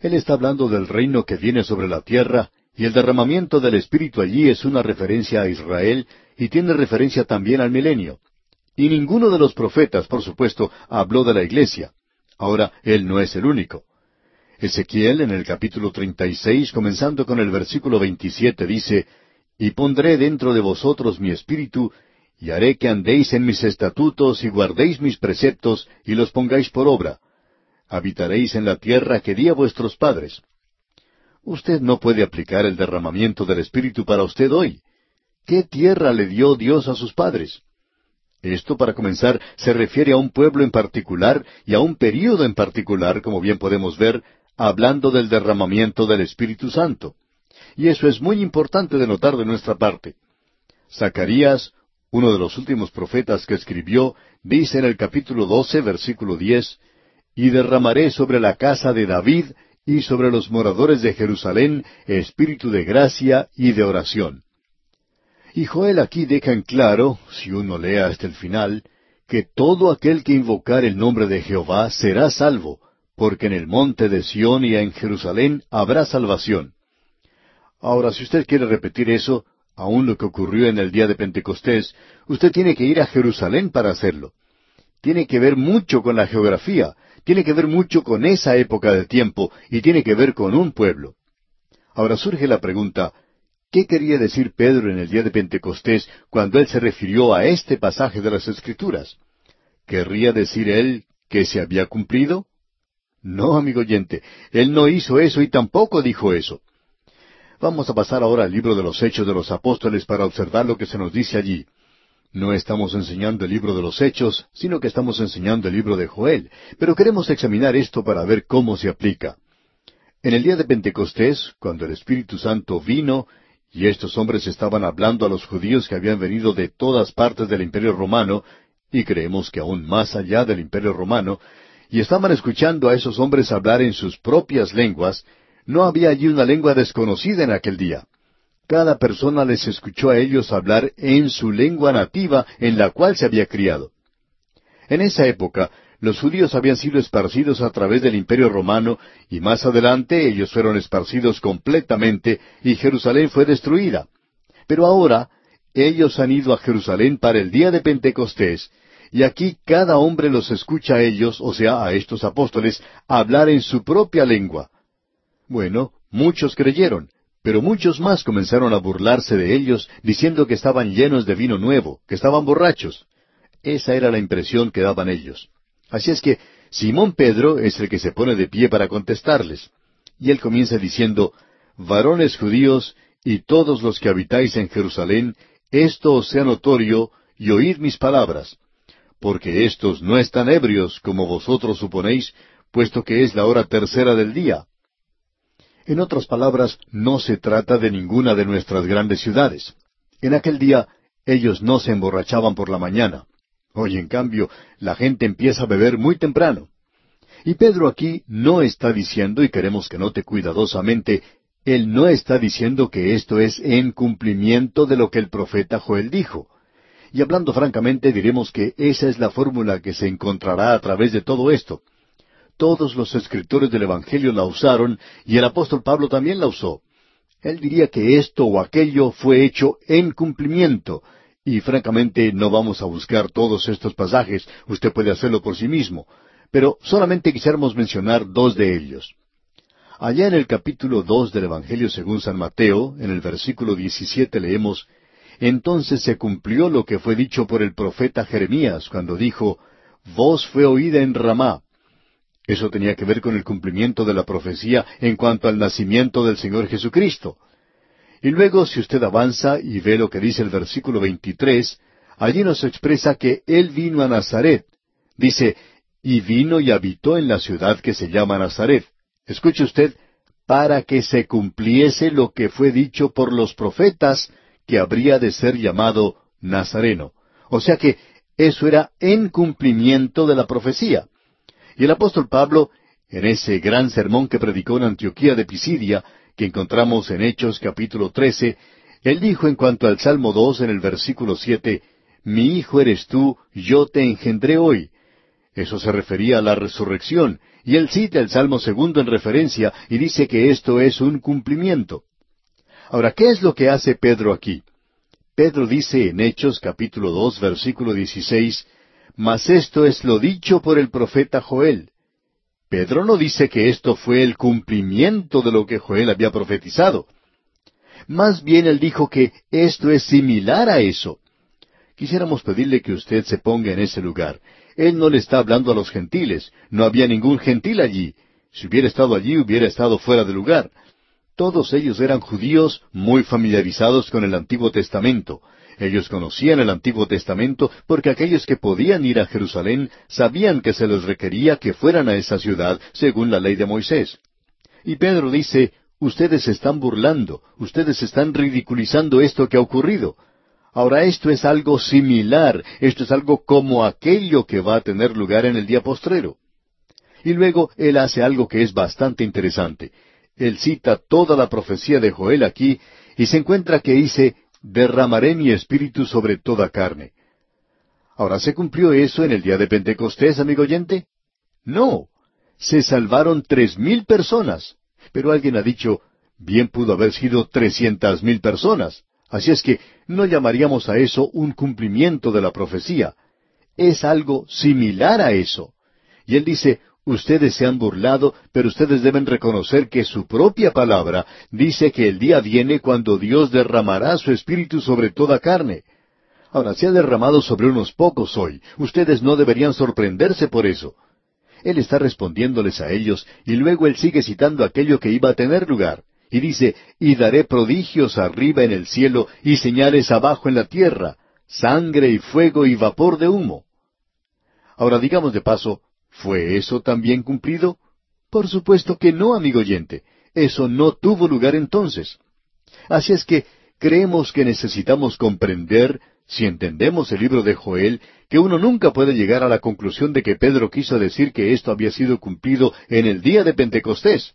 Él está hablando del reino que viene sobre la tierra, y el derramamiento del Espíritu allí es una referencia a Israel, y tiene referencia también al milenio. Y ninguno de los profetas, por supuesto, habló de la iglesia. Ahora, él no es el único. Ezequiel, en el capítulo 36, comenzando con el versículo 27, dice, y pondré dentro de vosotros mi espíritu, y haré que andéis en mis estatutos y guardéis mis preceptos y los pongáis por obra. Habitaréis en la tierra que di a vuestros padres. Usted no puede aplicar el derramamiento del Espíritu para usted hoy. ¿Qué tierra le dio Dios a sus padres? Esto, para comenzar, se refiere a un pueblo en particular y a un período en particular, como bien podemos ver, hablando del derramamiento del Espíritu Santo. Y eso es muy importante de notar de nuestra parte. Zacarías, uno de los últimos profetas que escribió, dice en el capítulo 12, versículo 10, Y derramaré sobre la casa de David y sobre los moradores de Jerusalén espíritu de gracia y de oración. Y Joel aquí deja en claro, si uno lea hasta el final, que todo aquel que invocar el nombre de Jehová será salvo, porque en el monte de Sión y en Jerusalén habrá salvación. Ahora, si usted quiere repetir eso, aún lo que ocurrió en el día de Pentecostés, usted tiene que ir a Jerusalén para hacerlo. Tiene que ver mucho con la geografía, tiene que ver mucho con esa época de tiempo y tiene que ver con un pueblo. Ahora surge la pregunta, ¿Qué quería decir Pedro en el día de Pentecostés cuando él se refirió a este pasaje de las Escrituras? ¿Querría decir él que se había cumplido? No, amigo oyente, él no hizo eso y tampoco dijo eso. Vamos a pasar ahora al libro de los Hechos de los Apóstoles para observar lo que se nos dice allí. No estamos enseñando el libro de los Hechos, sino que estamos enseñando el libro de Joel, pero queremos examinar esto para ver cómo se aplica. En el día de Pentecostés, cuando el Espíritu Santo vino, y estos hombres estaban hablando a los judíos que habían venido de todas partes del Imperio Romano, y creemos que aún más allá del Imperio Romano, y estaban escuchando a esos hombres hablar en sus propias lenguas, no había allí una lengua desconocida en aquel día. Cada persona les escuchó a ellos hablar en su lengua nativa en la cual se había criado. En esa época, los judíos habían sido esparcidos a través del imperio romano y más adelante ellos fueron esparcidos completamente y Jerusalén fue destruida. Pero ahora ellos han ido a Jerusalén para el día de Pentecostés y aquí cada hombre los escucha a ellos, o sea, a estos apóstoles, hablar en su propia lengua. Bueno, muchos creyeron, pero muchos más comenzaron a burlarse de ellos, diciendo que estaban llenos de vino nuevo, que estaban borrachos. Esa era la impresión que daban ellos. Así es que Simón Pedro es el que se pone de pie para contestarles. Y él comienza diciendo, Varones judíos y todos los que habitáis en Jerusalén, esto os sea notorio, y oíd mis palabras, porque éstos no están ebrios como vosotros suponéis, puesto que es la hora tercera del día. En otras palabras, no se trata de ninguna de nuestras grandes ciudades. En aquel día ellos no se emborrachaban por la mañana. Hoy, en cambio, la gente empieza a beber muy temprano. Y Pedro aquí no está diciendo, y queremos que note cuidadosamente, él no está diciendo que esto es en cumplimiento de lo que el profeta Joel dijo. Y hablando francamente, diremos que esa es la fórmula que se encontrará a través de todo esto. Todos los escritores del Evangelio la usaron y el apóstol Pablo también la usó. Él diría que esto o aquello fue hecho en cumplimiento, y francamente no vamos a buscar todos estos pasajes, usted puede hacerlo por sí mismo, pero solamente quisiéramos mencionar dos de ellos. Allá en el capítulo dos del Evangelio según San Mateo, en el versículo diecisiete leemos Entonces se cumplió lo que fue dicho por el profeta Jeremías, cuando dijo Voz fue oída en Ramá, eso tenía que ver con el cumplimiento de la profecía en cuanto al nacimiento del Señor Jesucristo. Y luego, si usted avanza y ve lo que dice el versículo 23, allí nos expresa que Él vino a Nazaret. Dice, y vino y habitó en la ciudad que se llama Nazaret. Escuche usted, para que se cumpliese lo que fue dicho por los profetas, que habría de ser llamado Nazareno. O sea que eso era en cumplimiento de la profecía. Y el apóstol Pablo, en ese gran sermón que predicó en Antioquía de Pisidia, que encontramos en Hechos capítulo 13, él dijo en cuanto al Salmo 2 en el versículo 7, Mi hijo eres tú, yo te engendré hoy. Eso se refería a la resurrección, y él cita el Salmo segundo en referencia y dice que esto es un cumplimiento. Ahora, ¿qué es lo que hace Pedro aquí? Pedro dice en Hechos capítulo 2 versículo 16, mas esto es lo dicho por el profeta Joel. Pedro no dice que esto fue el cumplimiento de lo que Joel había profetizado. Más bien él dijo que esto es similar a eso. Quisiéramos pedirle que usted se ponga en ese lugar. Él no le está hablando a los gentiles. No había ningún gentil allí. Si hubiera estado allí, hubiera estado fuera de lugar. Todos ellos eran judíos muy familiarizados con el Antiguo Testamento. Ellos conocían el Antiguo Testamento porque aquellos que podían ir a Jerusalén sabían que se les requería que fueran a esa ciudad según la ley de Moisés. Y Pedro dice, ustedes están burlando, ustedes están ridiculizando esto que ha ocurrido. Ahora esto es algo similar, esto es algo como aquello que va a tener lugar en el día postrero. Y luego él hace algo que es bastante interesante. Él cita toda la profecía de Joel aquí y se encuentra que dice, derramaré mi espíritu sobre toda carne. Ahora, ¿se cumplió eso en el día de Pentecostés, amigo oyente? No. Se salvaron tres mil personas. Pero alguien ha dicho, bien pudo haber sido trescientas mil personas. Así es que no llamaríamos a eso un cumplimiento de la profecía. Es algo similar a eso. Y él dice, Ustedes se han burlado, pero ustedes deben reconocer que su propia palabra dice que el día viene cuando Dios derramará su espíritu sobre toda carne. Ahora, se ha derramado sobre unos pocos hoy. Ustedes no deberían sorprenderse por eso. Él está respondiéndoles a ellos y luego él sigue citando aquello que iba a tener lugar. Y dice, y daré prodigios arriba en el cielo y señales abajo en la tierra, sangre y fuego y vapor de humo. Ahora digamos de paso, ¿Fue eso también cumplido? Por supuesto que no, amigo oyente. Eso no tuvo lugar entonces. Así es que creemos que necesitamos comprender, si entendemos el libro de Joel, que uno nunca puede llegar a la conclusión de que Pedro quiso decir que esto había sido cumplido en el día de Pentecostés.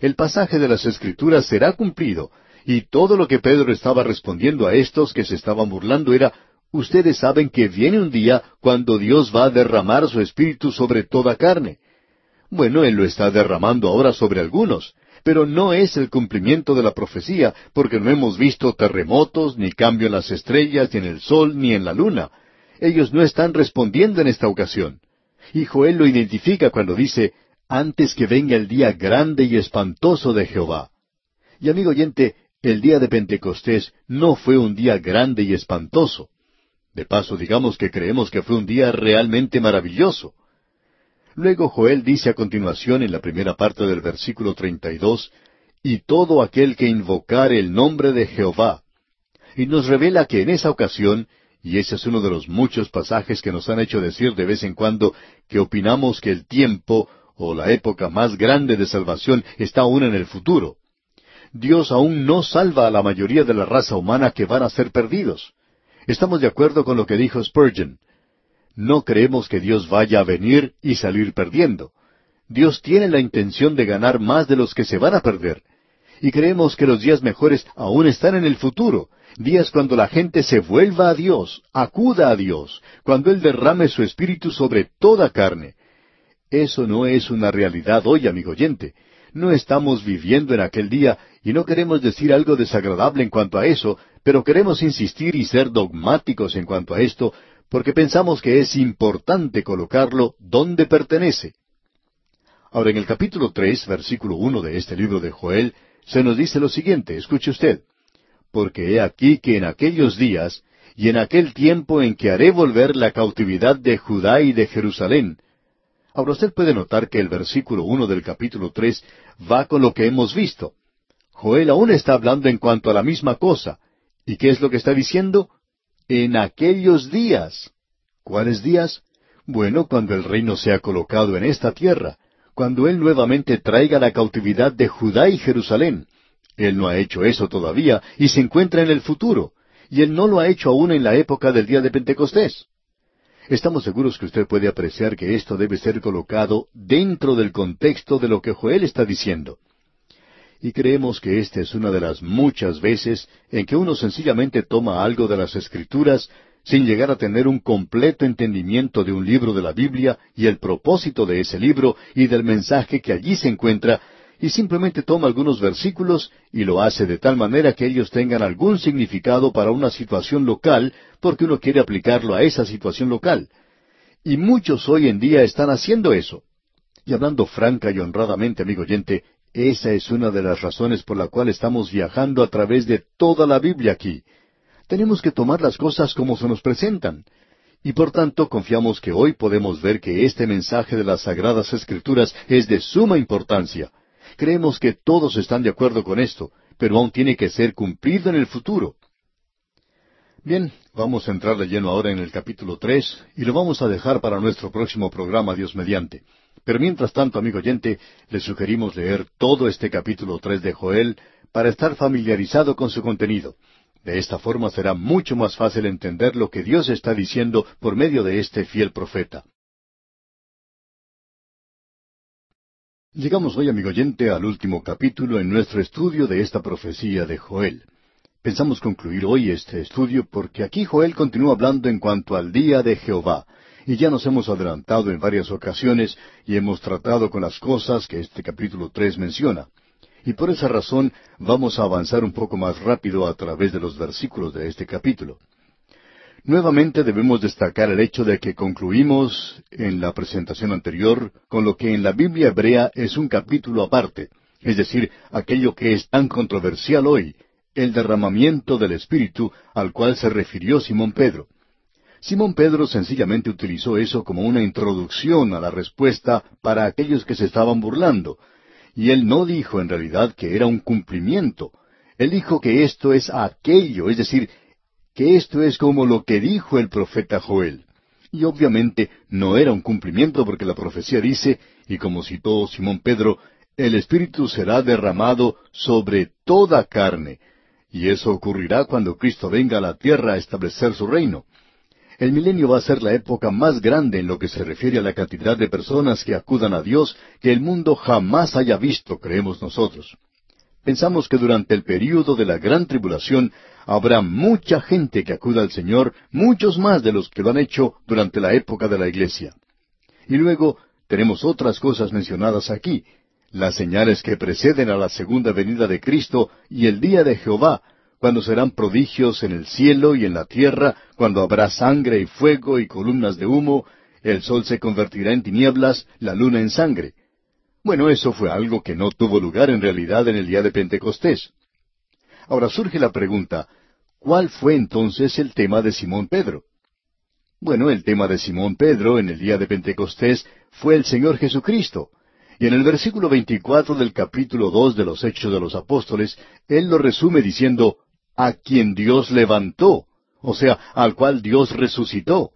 El pasaje de las Escrituras será cumplido, y todo lo que Pedro estaba respondiendo a estos que se estaban burlando era Ustedes saben que viene un día cuando Dios va a derramar su espíritu sobre toda carne. Bueno, Él lo está derramando ahora sobre algunos, pero no es el cumplimiento de la profecía, porque no hemos visto terremotos, ni cambio en las estrellas, ni en el sol, ni en la luna. Ellos no están respondiendo en esta ocasión. Y Joel lo identifica cuando dice, antes que venga el día grande y espantoso de Jehová. Y amigo oyente, el día de Pentecostés no fue un día grande y espantoso. De paso, digamos que creemos que fue un día realmente maravilloso. Luego Joel dice a continuación en la primera parte del versículo 32, y todo aquel que invocare el nombre de Jehová. Y nos revela que en esa ocasión, y ese es uno de los muchos pasajes que nos han hecho decir de vez en cuando que opinamos que el tiempo o la época más grande de salvación está aún en el futuro. Dios aún no salva a la mayoría de la raza humana que van a ser perdidos. Estamos de acuerdo con lo que dijo Spurgeon. No creemos que Dios vaya a venir y salir perdiendo. Dios tiene la intención de ganar más de los que se van a perder. Y creemos que los días mejores aún están en el futuro, días cuando la gente se vuelva a Dios, acuda a Dios, cuando Él derrame su espíritu sobre toda carne. Eso no es una realidad hoy, amigo oyente. No estamos viviendo en aquel día y no queremos decir algo desagradable en cuanto a eso, pero queremos insistir y ser dogmáticos en cuanto a esto, porque pensamos que es importante colocarlo donde pertenece. Ahora, en el capítulo tres, versículo uno de este libro de Joel, se nos dice lo siguiente, escuche usted, porque he aquí que en aquellos días y en aquel tiempo en que haré volver la cautividad de Judá y de Jerusalén. Ahora usted puede notar que el versículo uno del capítulo tres va con lo que hemos visto. Joel aún está hablando en cuanto a la misma cosa, ¿Y qué es lo que está diciendo? En aquellos días. ¿Cuáles días? Bueno, cuando el reino sea colocado en esta tierra, cuando Él nuevamente traiga la cautividad de Judá y Jerusalén. Él no ha hecho eso todavía y se encuentra en el futuro, y Él no lo ha hecho aún en la época del día de Pentecostés. Estamos seguros que usted puede apreciar que esto debe ser colocado dentro del contexto de lo que Joel está diciendo. Y creemos que esta es una de las muchas veces en que uno sencillamente toma algo de las Escrituras sin llegar a tener un completo entendimiento de un libro de la Biblia y el propósito de ese libro y del mensaje que allí se encuentra, y simplemente toma algunos versículos y lo hace de tal manera que ellos tengan algún significado para una situación local, porque uno quiere aplicarlo a esa situación local. Y muchos hoy en día están haciendo eso. Y hablando franca y honradamente, amigo oyente, esa es una de las razones por la cual estamos viajando a través de toda la Biblia aquí. Tenemos que tomar las cosas como se nos presentan. Y por tanto confiamos que hoy podemos ver que este mensaje de las Sagradas Escrituras es de suma importancia. Creemos que todos están de acuerdo con esto, pero aún tiene que ser cumplido en el futuro. Bien, vamos a entrar de lleno ahora en el capítulo tres y lo vamos a dejar para nuestro próximo programa, Dios mediante. Pero mientras tanto, amigo oyente, le sugerimos leer todo este capítulo tres de Joel para estar familiarizado con su contenido. De esta forma será mucho más fácil entender lo que Dios está diciendo por medio de este fiel profeta. Llegamos hoy, amigo oyente, al último capítulo en nuestro estudio de esta profecía de Joel. Pensamos concluir hoy este estudio porque aquí Joel continúa hablando en cuanto al día de Jehová, y ya nos hemos adelantado en varias ocasiones y hemos tratado con las cosas que este capítulo tres menciona. Y por esa razón vamos a avanzar un poco más rápido a través de los versículos de este capítulo. Nuevamente debemos destacar el hecho de que concluimos en la presentación anterior con lo que en la Biblia hebrea es un capítulo aparte, es decir, aquello que es tan controversial hoy, el derramamiento del Espíritu al cual se refirió Simón Pedro. Simón Pedro sencillamente utilizó eso como una introducción a la respuesta para aquellos que se estaban burlando, y él no dijo en realidad que era un cumplimiento, él dijo que esto es aquello, es decir, que esto es como lo que dijo el profeta Joel. Y obviamente no era un cumplimiento porque la profecía dice, y como citó Simón Pedro, el Espíritu será derramado sobre toda carne, y eso ocurrirá cuando Cristo venga a la tierra a establecer su reino. El milenio va a ser la época más grande en lo que se refiere a la cantidad de personas que acudan a Dios que el mundo jamás haya visto, creemos nosotros. Pensamos que durante el período de la gran tribulación habrá mucha gente que acuda al Señor, muchos más de los que lo han hecho durante la época de la iglesia. Y luego tenemos otras cosas mencionadas aquí, las señales que preceden a la segunda venida de Cristo y el día de Jehová, cuando serán prodigios en el cielo y en la tierra, cuando habrá sangre y fuego y columnas de humo, el sol se convertirá en tinieblas, la luna en sangre. Bueno, eso fue algo que no tuvo lugar en realidad en el día de Pentecostés. Ahora surge la pregunta, ¿cuál fue entonces el tema de Simón Pedro? Bueno, el tema de Simón Pedro en el día de Pentecostés fue el Señor Jesucristo, y en el versículo 24 del capítulo 2 de los Hechos de los Apóstoles, él lo resume diciendo, a quien Dios levantó, o sea, al cual Dios resucitó.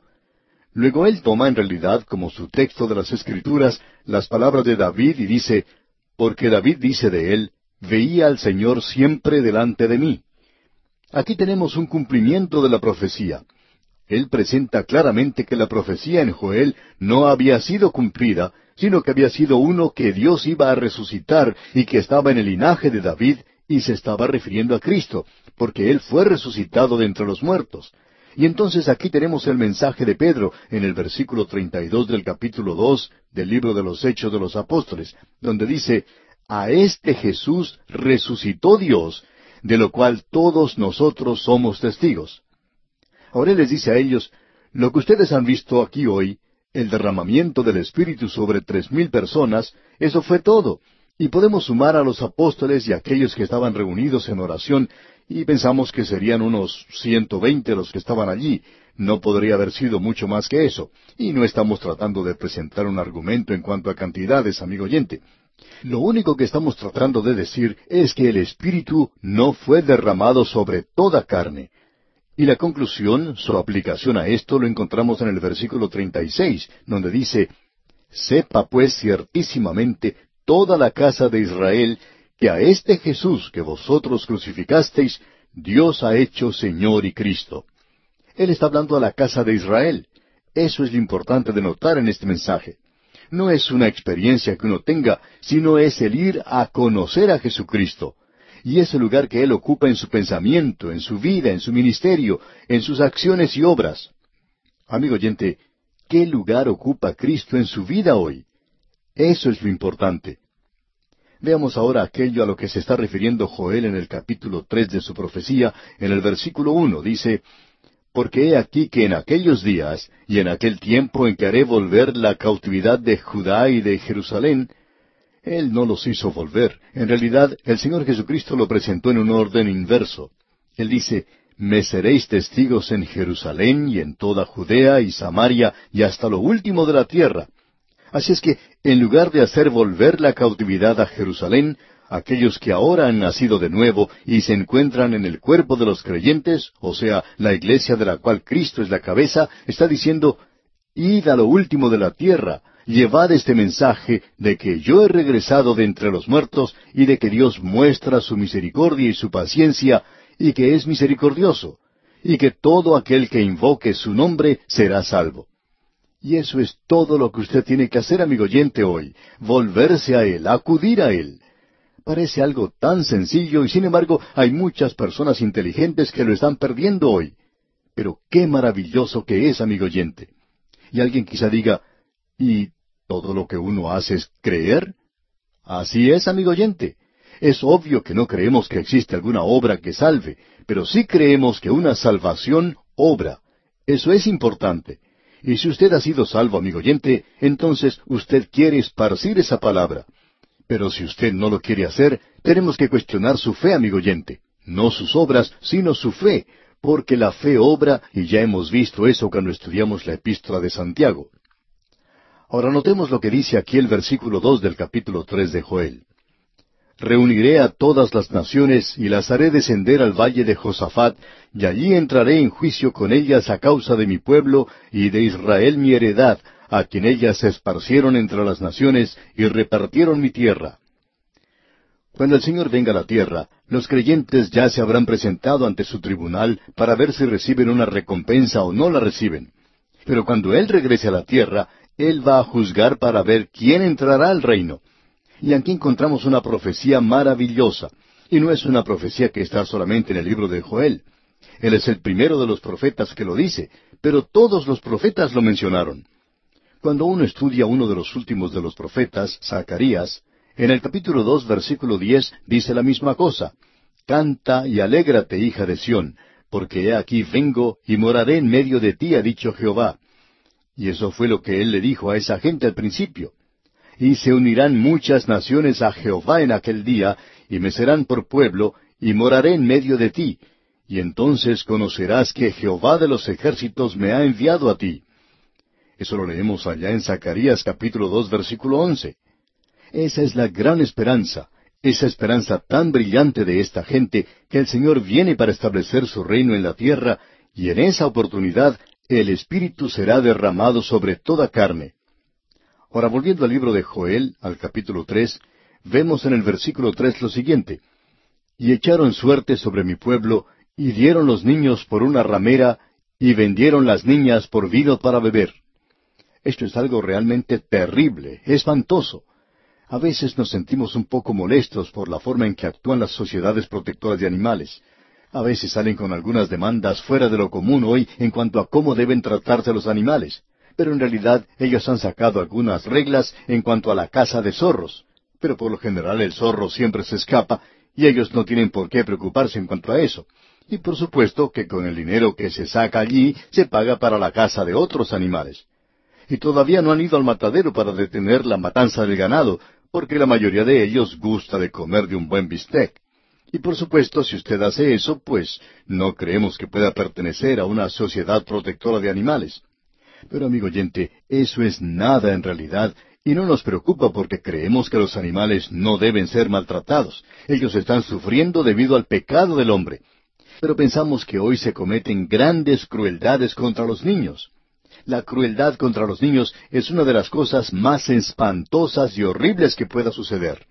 Luego él toma en realidad como su texto de las Escrituras las palabras de David y dice, porque David dice de él, veía al Señor siempre delante de mí. Aquí tenemos un cumplimiento de la profecía. Él presenta claramente que la profecía en Joel no había sido cumplida, sino que había sido uno que Dios iba a resucitar y que estaba en el linaje de David y se estaba refiriendo a Cristo, porque Él fue resucitado de entre los muertos. Y entonces aquí tenemos el mensaje de Pedro en el versículo 32 del capítulo 2 del libro de los Hechos de los Apóstoles, donde dice, A este Jesús resucitó Dios, de lo cual todos nosotros somos testigos. Ahora Él les dice a ellos, Lo que ustedes han visto aquí hoy, el derramamiento del Espíritu sobre tres mil personas, eso fue todo. Y podemos sumar a los apóstoles y aquellos que estaban reunidos en oración, y pensamos que serían unos ciento veinte los que estaban allí. No podría haber sido mucho más que eso. Y no estamos tratando de presentar un argumento en cuanto a cantidades, amigo oyente. Lo único que estamos tratando de decir es que el Espíritu no fue derramado sobre toda carne, y la conclusión, su aplicación a esto, lo encontramos en el versículo 36, donde dice, Sepa pues ciertísimamente toda la casa de Israel que a este Jesús que vosotros crucificasteis, Dios ha hecho Señor y Cristo. Él está hablando a la casa de Israel. Eso es lo importante de notar en este mensaje. No es una experiencia que uno tenga, sino es el ir a conocer a Jesucristo, y ese lugar que Él ocupa en su pensamiento, en su vida, en su ministerio, en sus acciones y obras. Amigo oyente, ¿qué lugar ocupa Cristo en su vida hoy? Eso es lo importante. Veamos ahora aquello a lo que se está refiriendo Joel en el capítulo tres de su profecía, en el versículo uno. Dice, Porque he aquí que en aquellos días y en aquel tiempo en que haré volver la cautividad de Judá y de Jerusalén, él no los hizo volver. En realidad, el Señor Jesucristo lo presentó en un orden inverso. Él dice, Me seréis testigos en Jerusalén y en toda Judea y Samaria y hasta lo último de la tierra. Así es que, en lugar de hacer volver la cautividad a Jerusalén, aquellos que ahora han nacido de nuevo y se encuentran en el cuerpo de los creyentes, o sea, la iglesia de la cual Cristo es la cabeza, está diciendo, Id a lo último de la tierra, llevad este mensaje de que yo he regresado de entre los muertos y de que Dios muestra su misericordia y su paciencia y que es misericordioso, y que todo aquel que invoque su nombre será salvo. Y eso es todo lo que usted tiene que hacer, amigo oyente, hoy, volverse a Él, acudir a Él. Parece algo tan sencillo y sin embargo hay muchas personas inteligentes que lo están perdiendo hoy. Pero qué maravilloso que es, amigo oyente. Y alguien quizá diga, ¿y todo lo que uno hace es creer? Así es, amigo oyente. Es obvio que no creemos que existe alguna obra que salve, pero sí creemos que una salvación obra. Eso es importante. Y si usted ha sido salvo, amigo oyente, entonces usted quiere esparcir esa palabra. Pero si usted no lo quiere hacer, tenemos que cuestionar su fe, amigo oyente. No sus obras, sino su fe, porque la fe obra, y ya hemos visto eso cuando estudiamos la epístola de Santiago. Ahora notemos lo que dice aquí el versículo dos del capítulo tres de Joel. Reuniré a todas las naciones y las haré descender al valle de Josafat, y allí entraré en juicio con ellas a causa de mi pueblo y de Israel mi heredad, a quien ellas se esparcieron entre las naciones y repartieron mi tierra. Cuando el Señor venga a la tierra, los creyentes ya se habrán presentado ante su tribunal para ver si reciben una recompensa o no la reciben. Pero cuando Él regrese a la tierra, Él va a juzgar para ver quién entrará al reino. Y aquí encontramos una profecía maravillosa. Y no es una profecía que está solamente en el libro de Joel. Él es el primero de los profetas que lo dice, pero todos los profetas lo mencionaron. Cuando uno estudia uno de los últimos de los profetas, Zacarías, en el capítulo dos, versículo diez, dice la misma cosa. Canta y alégrate, hija de Sión, porque he aquí vengo y moraré en medio de ti, ha dicho Jehová. Y eso fue lo que él le dijo a esa gente al principio y se unirán muchas naciones a Jehová en aquel día, y me serán por pueblo, y moraré en medio de ti, y entonces conocerás que Jehová de los ejércitos me ha enviado a ti. Eso lo leemos allá en Zacarías capítulo dos versículo once. Esa es la gran esperanza, esa esperanza tan brillante de esta gente, que el Señor viene para establecer su reino en la tierra, y en esa oportunidad el Espíritu será derramado sobre toda carne. Ahora, volviendo al libro de Joel, al capítulo tres, vemos en el versículo tres lo siguiente. Y echaron suerte sobre mi pueblo, y dieron los niños por una ramera, y vendieron las niñas por vino para beber. Esto es algo realmente terrible, espantoso. A veces nos sentimos un poco molestos por la forma en que actúan las sociedades protectoras de animales. A veces salen con algunas demandas fuera de lo común hoy en cuanto a cómo deben tratarse los animales pero en realidad ellos han sacado algunas reglas en cuanto a la caza de zorros. Pero por lo general el zorro siempre se escapa y ellos no tienen por qué preocuparse en cuanto a eso. Y por supuesto que con el dinero que se saca allí se paga para la caza de otros animales. Y todavía no han ido al matadero para detener la matanza del ganado, porque la mayoría de ellos gusta de comer de un buen bistec. Y por supuesto, si usted hace eso, pues no creemos que pueda pertenecer a una sociedad protectora de animales. Pero amigo oyente, eso es nada en realidad y no nos preocupa porque creemos que los animales no deben ser maltratados. Ellos están sufriendo debido al pecado del hombre. Pero pensamos que hoy se cometen grandes crueldades contra los niños. La crueldad contra los niños es una de las cosas más espantosas y horribles que pueda suceder.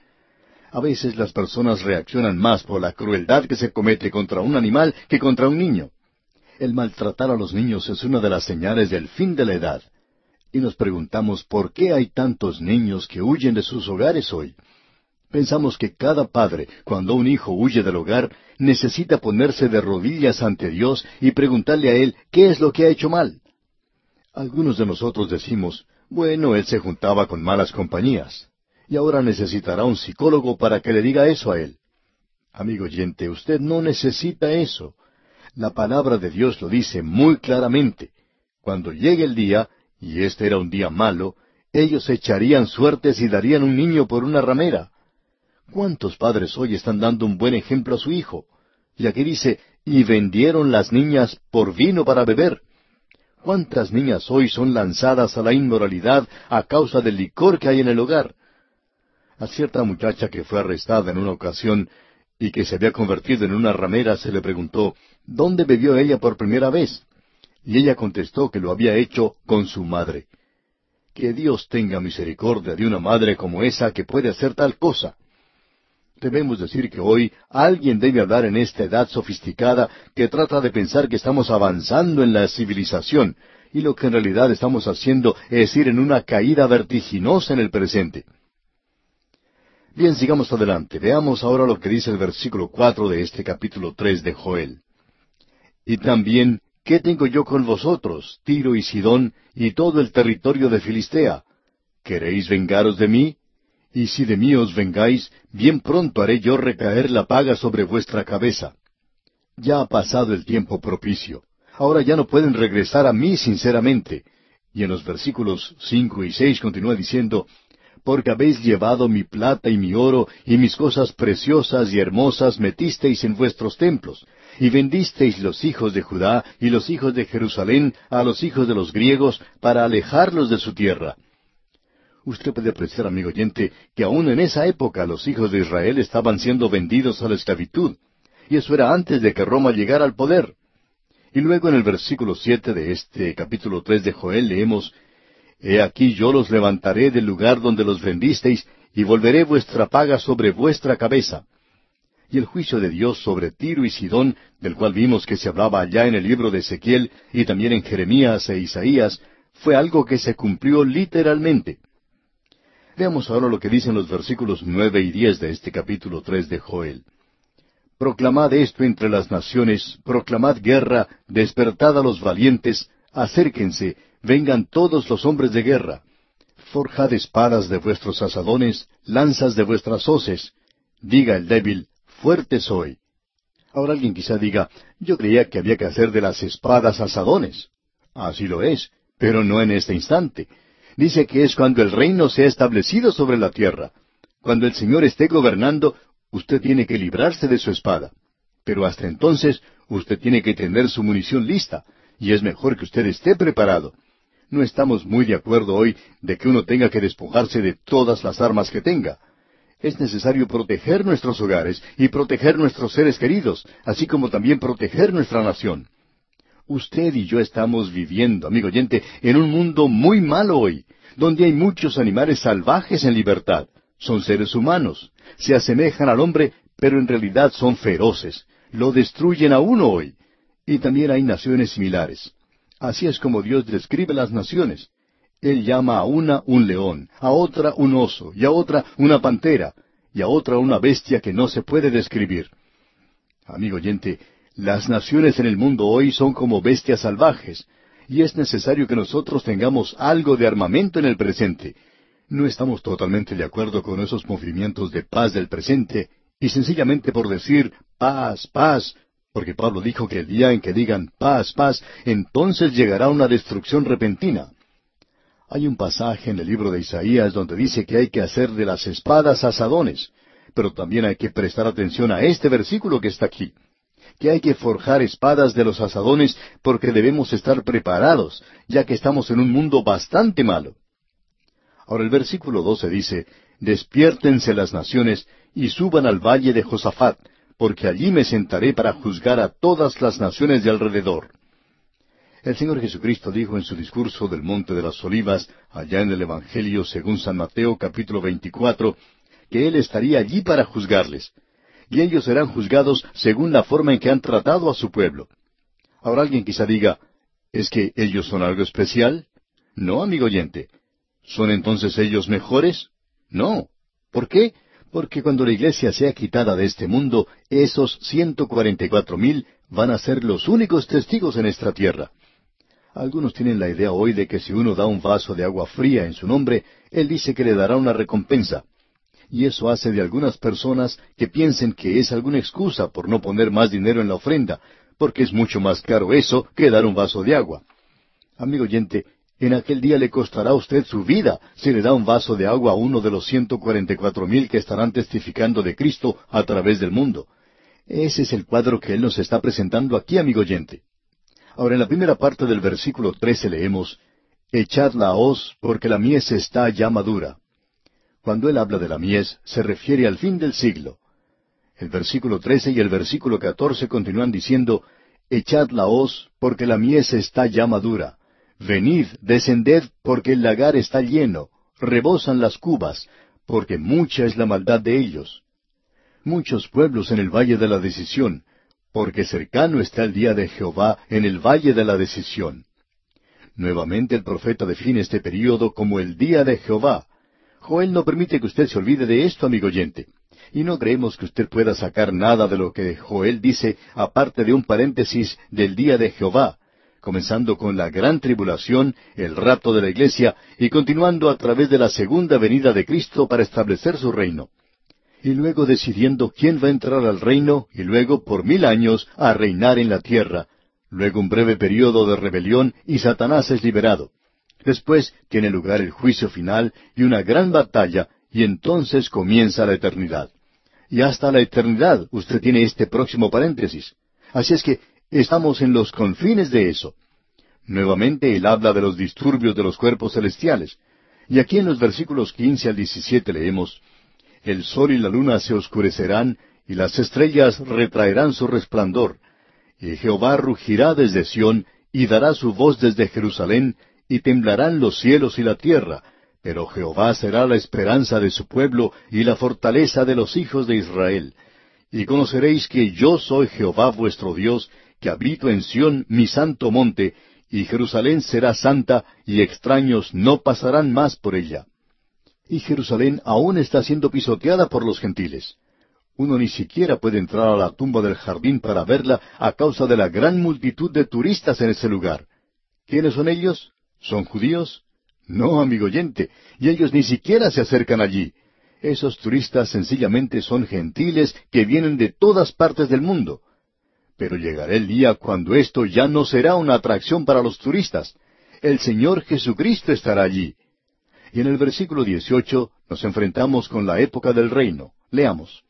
A veces las personas reaccionan más por la crueldad que se comete contra un animal que contra un niño. El maltratar a los niños es una de las señales del fin de la edad. Y nos preguntamos por qué hay tantos niños que huyen de sus hogares hoy. Pensamos que cada padre, cuando un hijo huye del hogar, necesita ponerse de rodillas ante Dios y preguntarle a Él qué es lo que ha hecho mal. Algunos de nosotros decimos, bueno, él se juntaba con malas compañías, y ahora necesitará un psicólogo para que le diga eso a él. Amigo oyente, usted no necesita eso. La palabra de Dios lo dice muy claramente. Cuando llegue el día, y este era un día malo, ellos echarían suertes y darían un niño por una ramera. ¿Cuántos padres hoy están dando un buen ejemplo a su hijo? Y aquí dice, y vendieron las niñas por vino para beber. ¿Cuántas niñas hoy son lanzadas a la inmoralidad a causa del licor que hay en el hogar? A cierta muchacha que fue arrestada en una ocasión y que se había convertido en una ramera se le preguntó, ¿dónde bebió ella por primera vez? Y ella contestó que lo había hecho con su madre. Que Dios tenga misericordia de una madre como esa que puede hacer tal cosa. Debemos decir que hoy alguien debe hablar en esta edad sofisticada que trata de pensar que estamos avanzando en la civilización, y lo que en realidad estamos haciendo es ir en una caída vertiginosa en el presente. Bien, sigamos adelante. Veamos ahora lo que dice el versículo cuatro de este capítulo tres de Joel. Y también, ¿qué tengo yo con vosotros, Tiro y Sidón, y todo el territorio de Filistea? ¿Queréis vengaros de mí? Y si de mí os vengáis, bien pronto haré yo recaer la paga sobre vuestra cabeza. Ya ha pasado el tiempo propicio. Ahora ya no pueden regresar a mí sinceramente. Y en los versículos cinco y seis continúa diciendo, porque habéis llevado mi plata y mi oro y mis cosas preciosas y hermosas metisteis en vuestros templos, y vendisteis los hijos de Judá y los hijos de Jerusalén a los hijos de los griegos para alejarlos de su tierra. Usted puede apreciar, amigo oyente, que aún en esa época los hijos de Israel estaban siendo vendidos a la esclavitud, y eso era antes de que Roma llegara al poder. Y luego en el versículo siete de este capítulo tres de Joel leemos He aquí yo los levantaré del lugar donde los vendisteis, y volveré vuestra paga sobre vuestra cabeza. Y el juicio de Dios sobre Tiro y Sidón, del cual vimos que se hablaba allá en el libro de Ezequiel y también en Jeremías e Isaías, fue algo que se cumplió literalmente. Veamos ahora lo que dicen los versículos nueve y diez de este capítulo tres de Joel. Proclamad esto entre las naciones, proclamad guerra, despertad a los valientes, acérquense, vengan todos los hombres de guerra. Forjad espadas de vuestros asadones, lanzas de vuestras hoces. Diga el débil, fuerte soy. Ahora alguien quizá diga, yo creía que había que hacer de las espadas asadones. Así lo es, pero no en este instante. Dice que es cuando el reino sea establecido sobre la tierra. Cuando el Señor esté gobernando, usted tiene que librarse de su espada. Pero hasta entonces, usted tiene que tener su munición lista, y es mejor que usted esté preparado no estamos muy de acuerdo hoy de que uno tenga que despojarse de todas las armas que tenga. Es necesario proteger nuestros hogares y proteger nuestros seres queridos, así como también proteger nuestra nación. Usted y yo estamos viviendo, amigo oyente, en un mundo muy malo hoy, donde hay muchos animales salvajes en libertad. Son seres humanos, se asemejan al hombre, pero en realidad son feroces. Lo destruyen a uno hoy. Y también hay naciones similares. Así es como Dios describe las naciones. Él llama a una un león, a otra un oso, y a otra una pantera, y a otra una bestia que no se puede describir. Amigo oyente, las naciones en el mundo hoy son como bestias salvajes, y es necesario que nosotros tengamos algo de armamento en el presente. No estamos totalmente de acuerdo con esos movimientos de paz del presente, y sencillamente por decir paz, paz, porque Pablo dijo que el día en que digan paz, paz, entonces llegará una destrucción repentina. Hay un pasaje en el libro de Isaías donde dice que hay que hacer de las espadas asadones, pero también hay que prestar atención a este versículo que está aquí, que hay que forjar espadas de los asadones porque debemos estar preparados, ya que estamos en un mundo bastante malo. Ahora el versículo 12 dice, Despiértense las naciones y suban al valle de Josafat, porque allí me sentaré para juzgar a todas las naciones de alrededor. El Señor Jesucristo dijo en su discurso del Monte de las Olivas, allá en el Evangelio según San Mateo capítulo 24, que Él estaría allí para juzgarles, y ellos serán juzgados según la forma en que han tratado a su pueblo. Ahora alguien quizá diga, ¿es que ellos son algo especial? No, amigo oyente. ¿Son entonces ellos mejores? No. ¿Por qué? Porque cuando la iglesia sea quitada de este mundo, esos ciento cuarenta y cuatro mil van a ser los únicos testigos en esta tierra. Algunos tienen la idea hoy de que si uno da un vaso de agua fría en su nombre, Él dice que le dará una recompensa. Y eso hace de algunas personas que piensen que es alguna excusa por no poner más dinero en la ofrenda, porque es mucho más caro eso que dar un vaso de agua. Amigo oyente, en aquel día le costará a usted su vida si le da un vaso de agua a uno de los ciento cuarenta y cuatro mil que estarán testificando de Cristo a través del mundo. Ese es el cuadro que Él nos está presentando aquí, amigo oyente. Ahora, en la primera parte del versículo trece leemos, Echad la hoz, porque la mies está ya madura. Cuando Él habla de la mies, se refiere al fin del siglo. El versículo trece y el versículo catorce continúan diciendo, Echad la hoz, porque la mies está ya madura. Venid, descended, porque el lagar está lleno, rebosan las cubas, porque mucha es la maldad de ellos. Muchos pueblos en el valle de la decisión, porque cercano está el día de Jehová en el valle de la decisión. Nuevamente el profeta define este período como el día de Jehová. Joel no permite que usted se olvide de esto, amigo oyente. Y no creemos que usted pueda sacar nada de lo que Joel dice aparte de un paréntesis del día de Jehová, comenzando con la gran tribulación, el rapto de la iglesia, y continuando a través de la segunda venida de Cristo para establecer su reino. Y luego decidiendo quién va a entrar al reino, y luego por mil años a reinar en la tierra, Luego un breve periodo de rebelión y Satanás es liberado. Después tiene lugar el juicio final y una gran batalla y entonces comienza la eternidad. Y hasta la eternidad usted tiene este próximo paréntesis. Así es que estamos en los confines de eso. Nuevamente él habla de los disturbios de los cuerpos celestiales. Y aquí en los versículos quince al diecisiete leemos, El sol y la luna se oscurecerán, y las estrellas retraerán su resplandor. Y Jehová rugirá desde Sión, y dará su voz desde Jerusalén, y temblarán los cielos y la tierra, pero Jehová será la esperanza de su pueblo y la fortaleza de los hijos de Israel. Y conoceréis que yo soy Jehová vuestro Dios, que habito en Sión mi santo monte, y Jerusalén será santa, y extraños no pasarán más por ella. Y Jerusalén aún está siendo pisoteada por los gentiles. Uno ni siquiera puede entrar a la tumba del jardín para verla a causa de la gran multitud de turistas en ese lugar. ¿Quiénes son ellos? ¿Son judíos? No, amigo oyente, y ellos ni siquiera se acercan allí. Esos turistas sencillamente son gentiles que vienen de todas partes del mundo. Pero llegará el día cuando esto ya no será una atracción para los turistas. El Señor Jesucristo estará allí. Y en el versículo 18 nos enfrentamos con la época del reino. Leamos.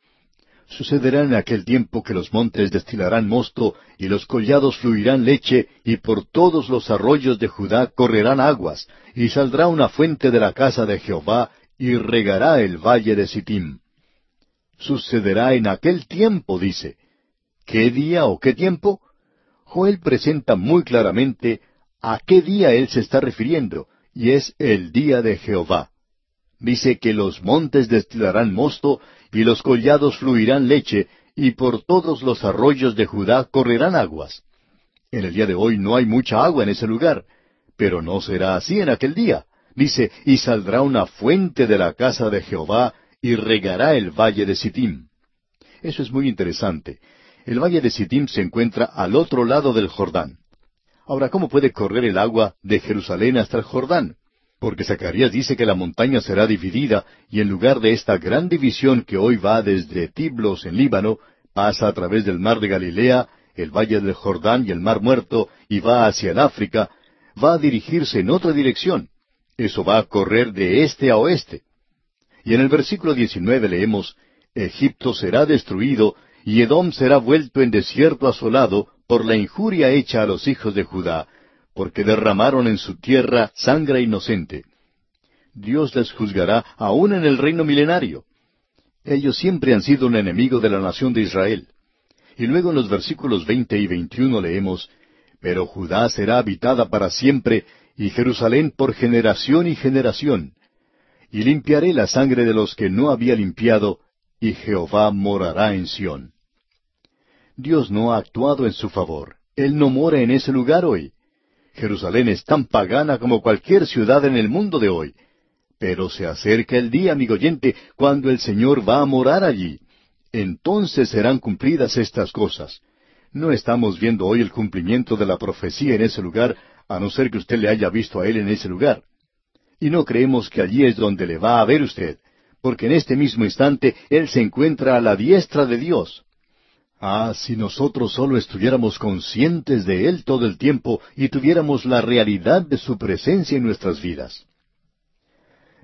Sucederá en aquel tiempo que los montes destilarán mosto y los collados fluirán leche y por todos los arroyos de Judá correrán aguas y saldrá una fuente de la casa de Jehová y regará el valle de Sittim. Sucederá en aquel tiempo, dice. ¿Qué día o qué tiempo? Joel presenta muy claramente a qué día él se está refiriendo, y es el día de Jehová. Dice que los montes destilarán mosto y los collados fluirán leche, y por todos los arroyos de Judá correrán aguas. En el día de hoy no hay mucha agua en ese lugar, pero no será así en aquel día. Dice, y saldrá una fuente de la casa de Jehová, y regará el valle de Sittim. Eso es muy interesante. El valle de Sittim se encuentra al otro lado del Jordán. Ahora, ¿cómo puede correr el agua de Jerusalén hasta el Jordán? Porque Zacarías dice que la montaña será dividida, y en lugar de esta gran división que hoy va desde Tiblos en Líbano, pasa a través del mar de Galilea, el valle del Jordán y el mar muerto, y va hacia el África, va a dirigirse en otra dirección. Eso va a correr de este a oeste. Y en el versículo 19 leemos, Egipto será destruido, y Edom será vuelto en desierto asolado por la injuria hecha a los hijos de Judá, porque derramaron en su tierra sangre inocente. Dios les juzgará aún en el reino milenario. Ellos siempre han sido un enemigo de la nación de Israel. Y luego en los versículos veinte y veintiuno leemos, Pero Judá será habitada para siempre, y Jerusalén por generación y generación. Y limpiaré la sangre de los que no había limpiado, y Jehová morará en Sión. Dios no ha actuado en su favor. Él no mora en ese lugar hoy. Jerusalén es tan pagana como cualquier ciudad en el mundo de hoy. Pero se acerca el día, amigo oyente, cuando el Señor va a morar allí. Entonces serán cumplidas estas cosas. No estamos viendo hoy el cumplimiento de la profecía en ese lugar, a no ser que usted le haya visto a Él en ese lugar. Y no creemos que allí es donde le va a ver usted, porque en este mismo instante Él se encuentra a la diestra de Dios. Ah, si nosotros solo estuviéramos conscientes de Él todo el tiempo y tuviéramos la realidad de su presencia en nuestras vidas.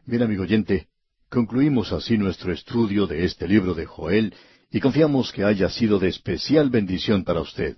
Bien, amigo oyente, concluimos así nuestro estudio de este libro de Joel y confiamos que haya sido de especial bendición para usted.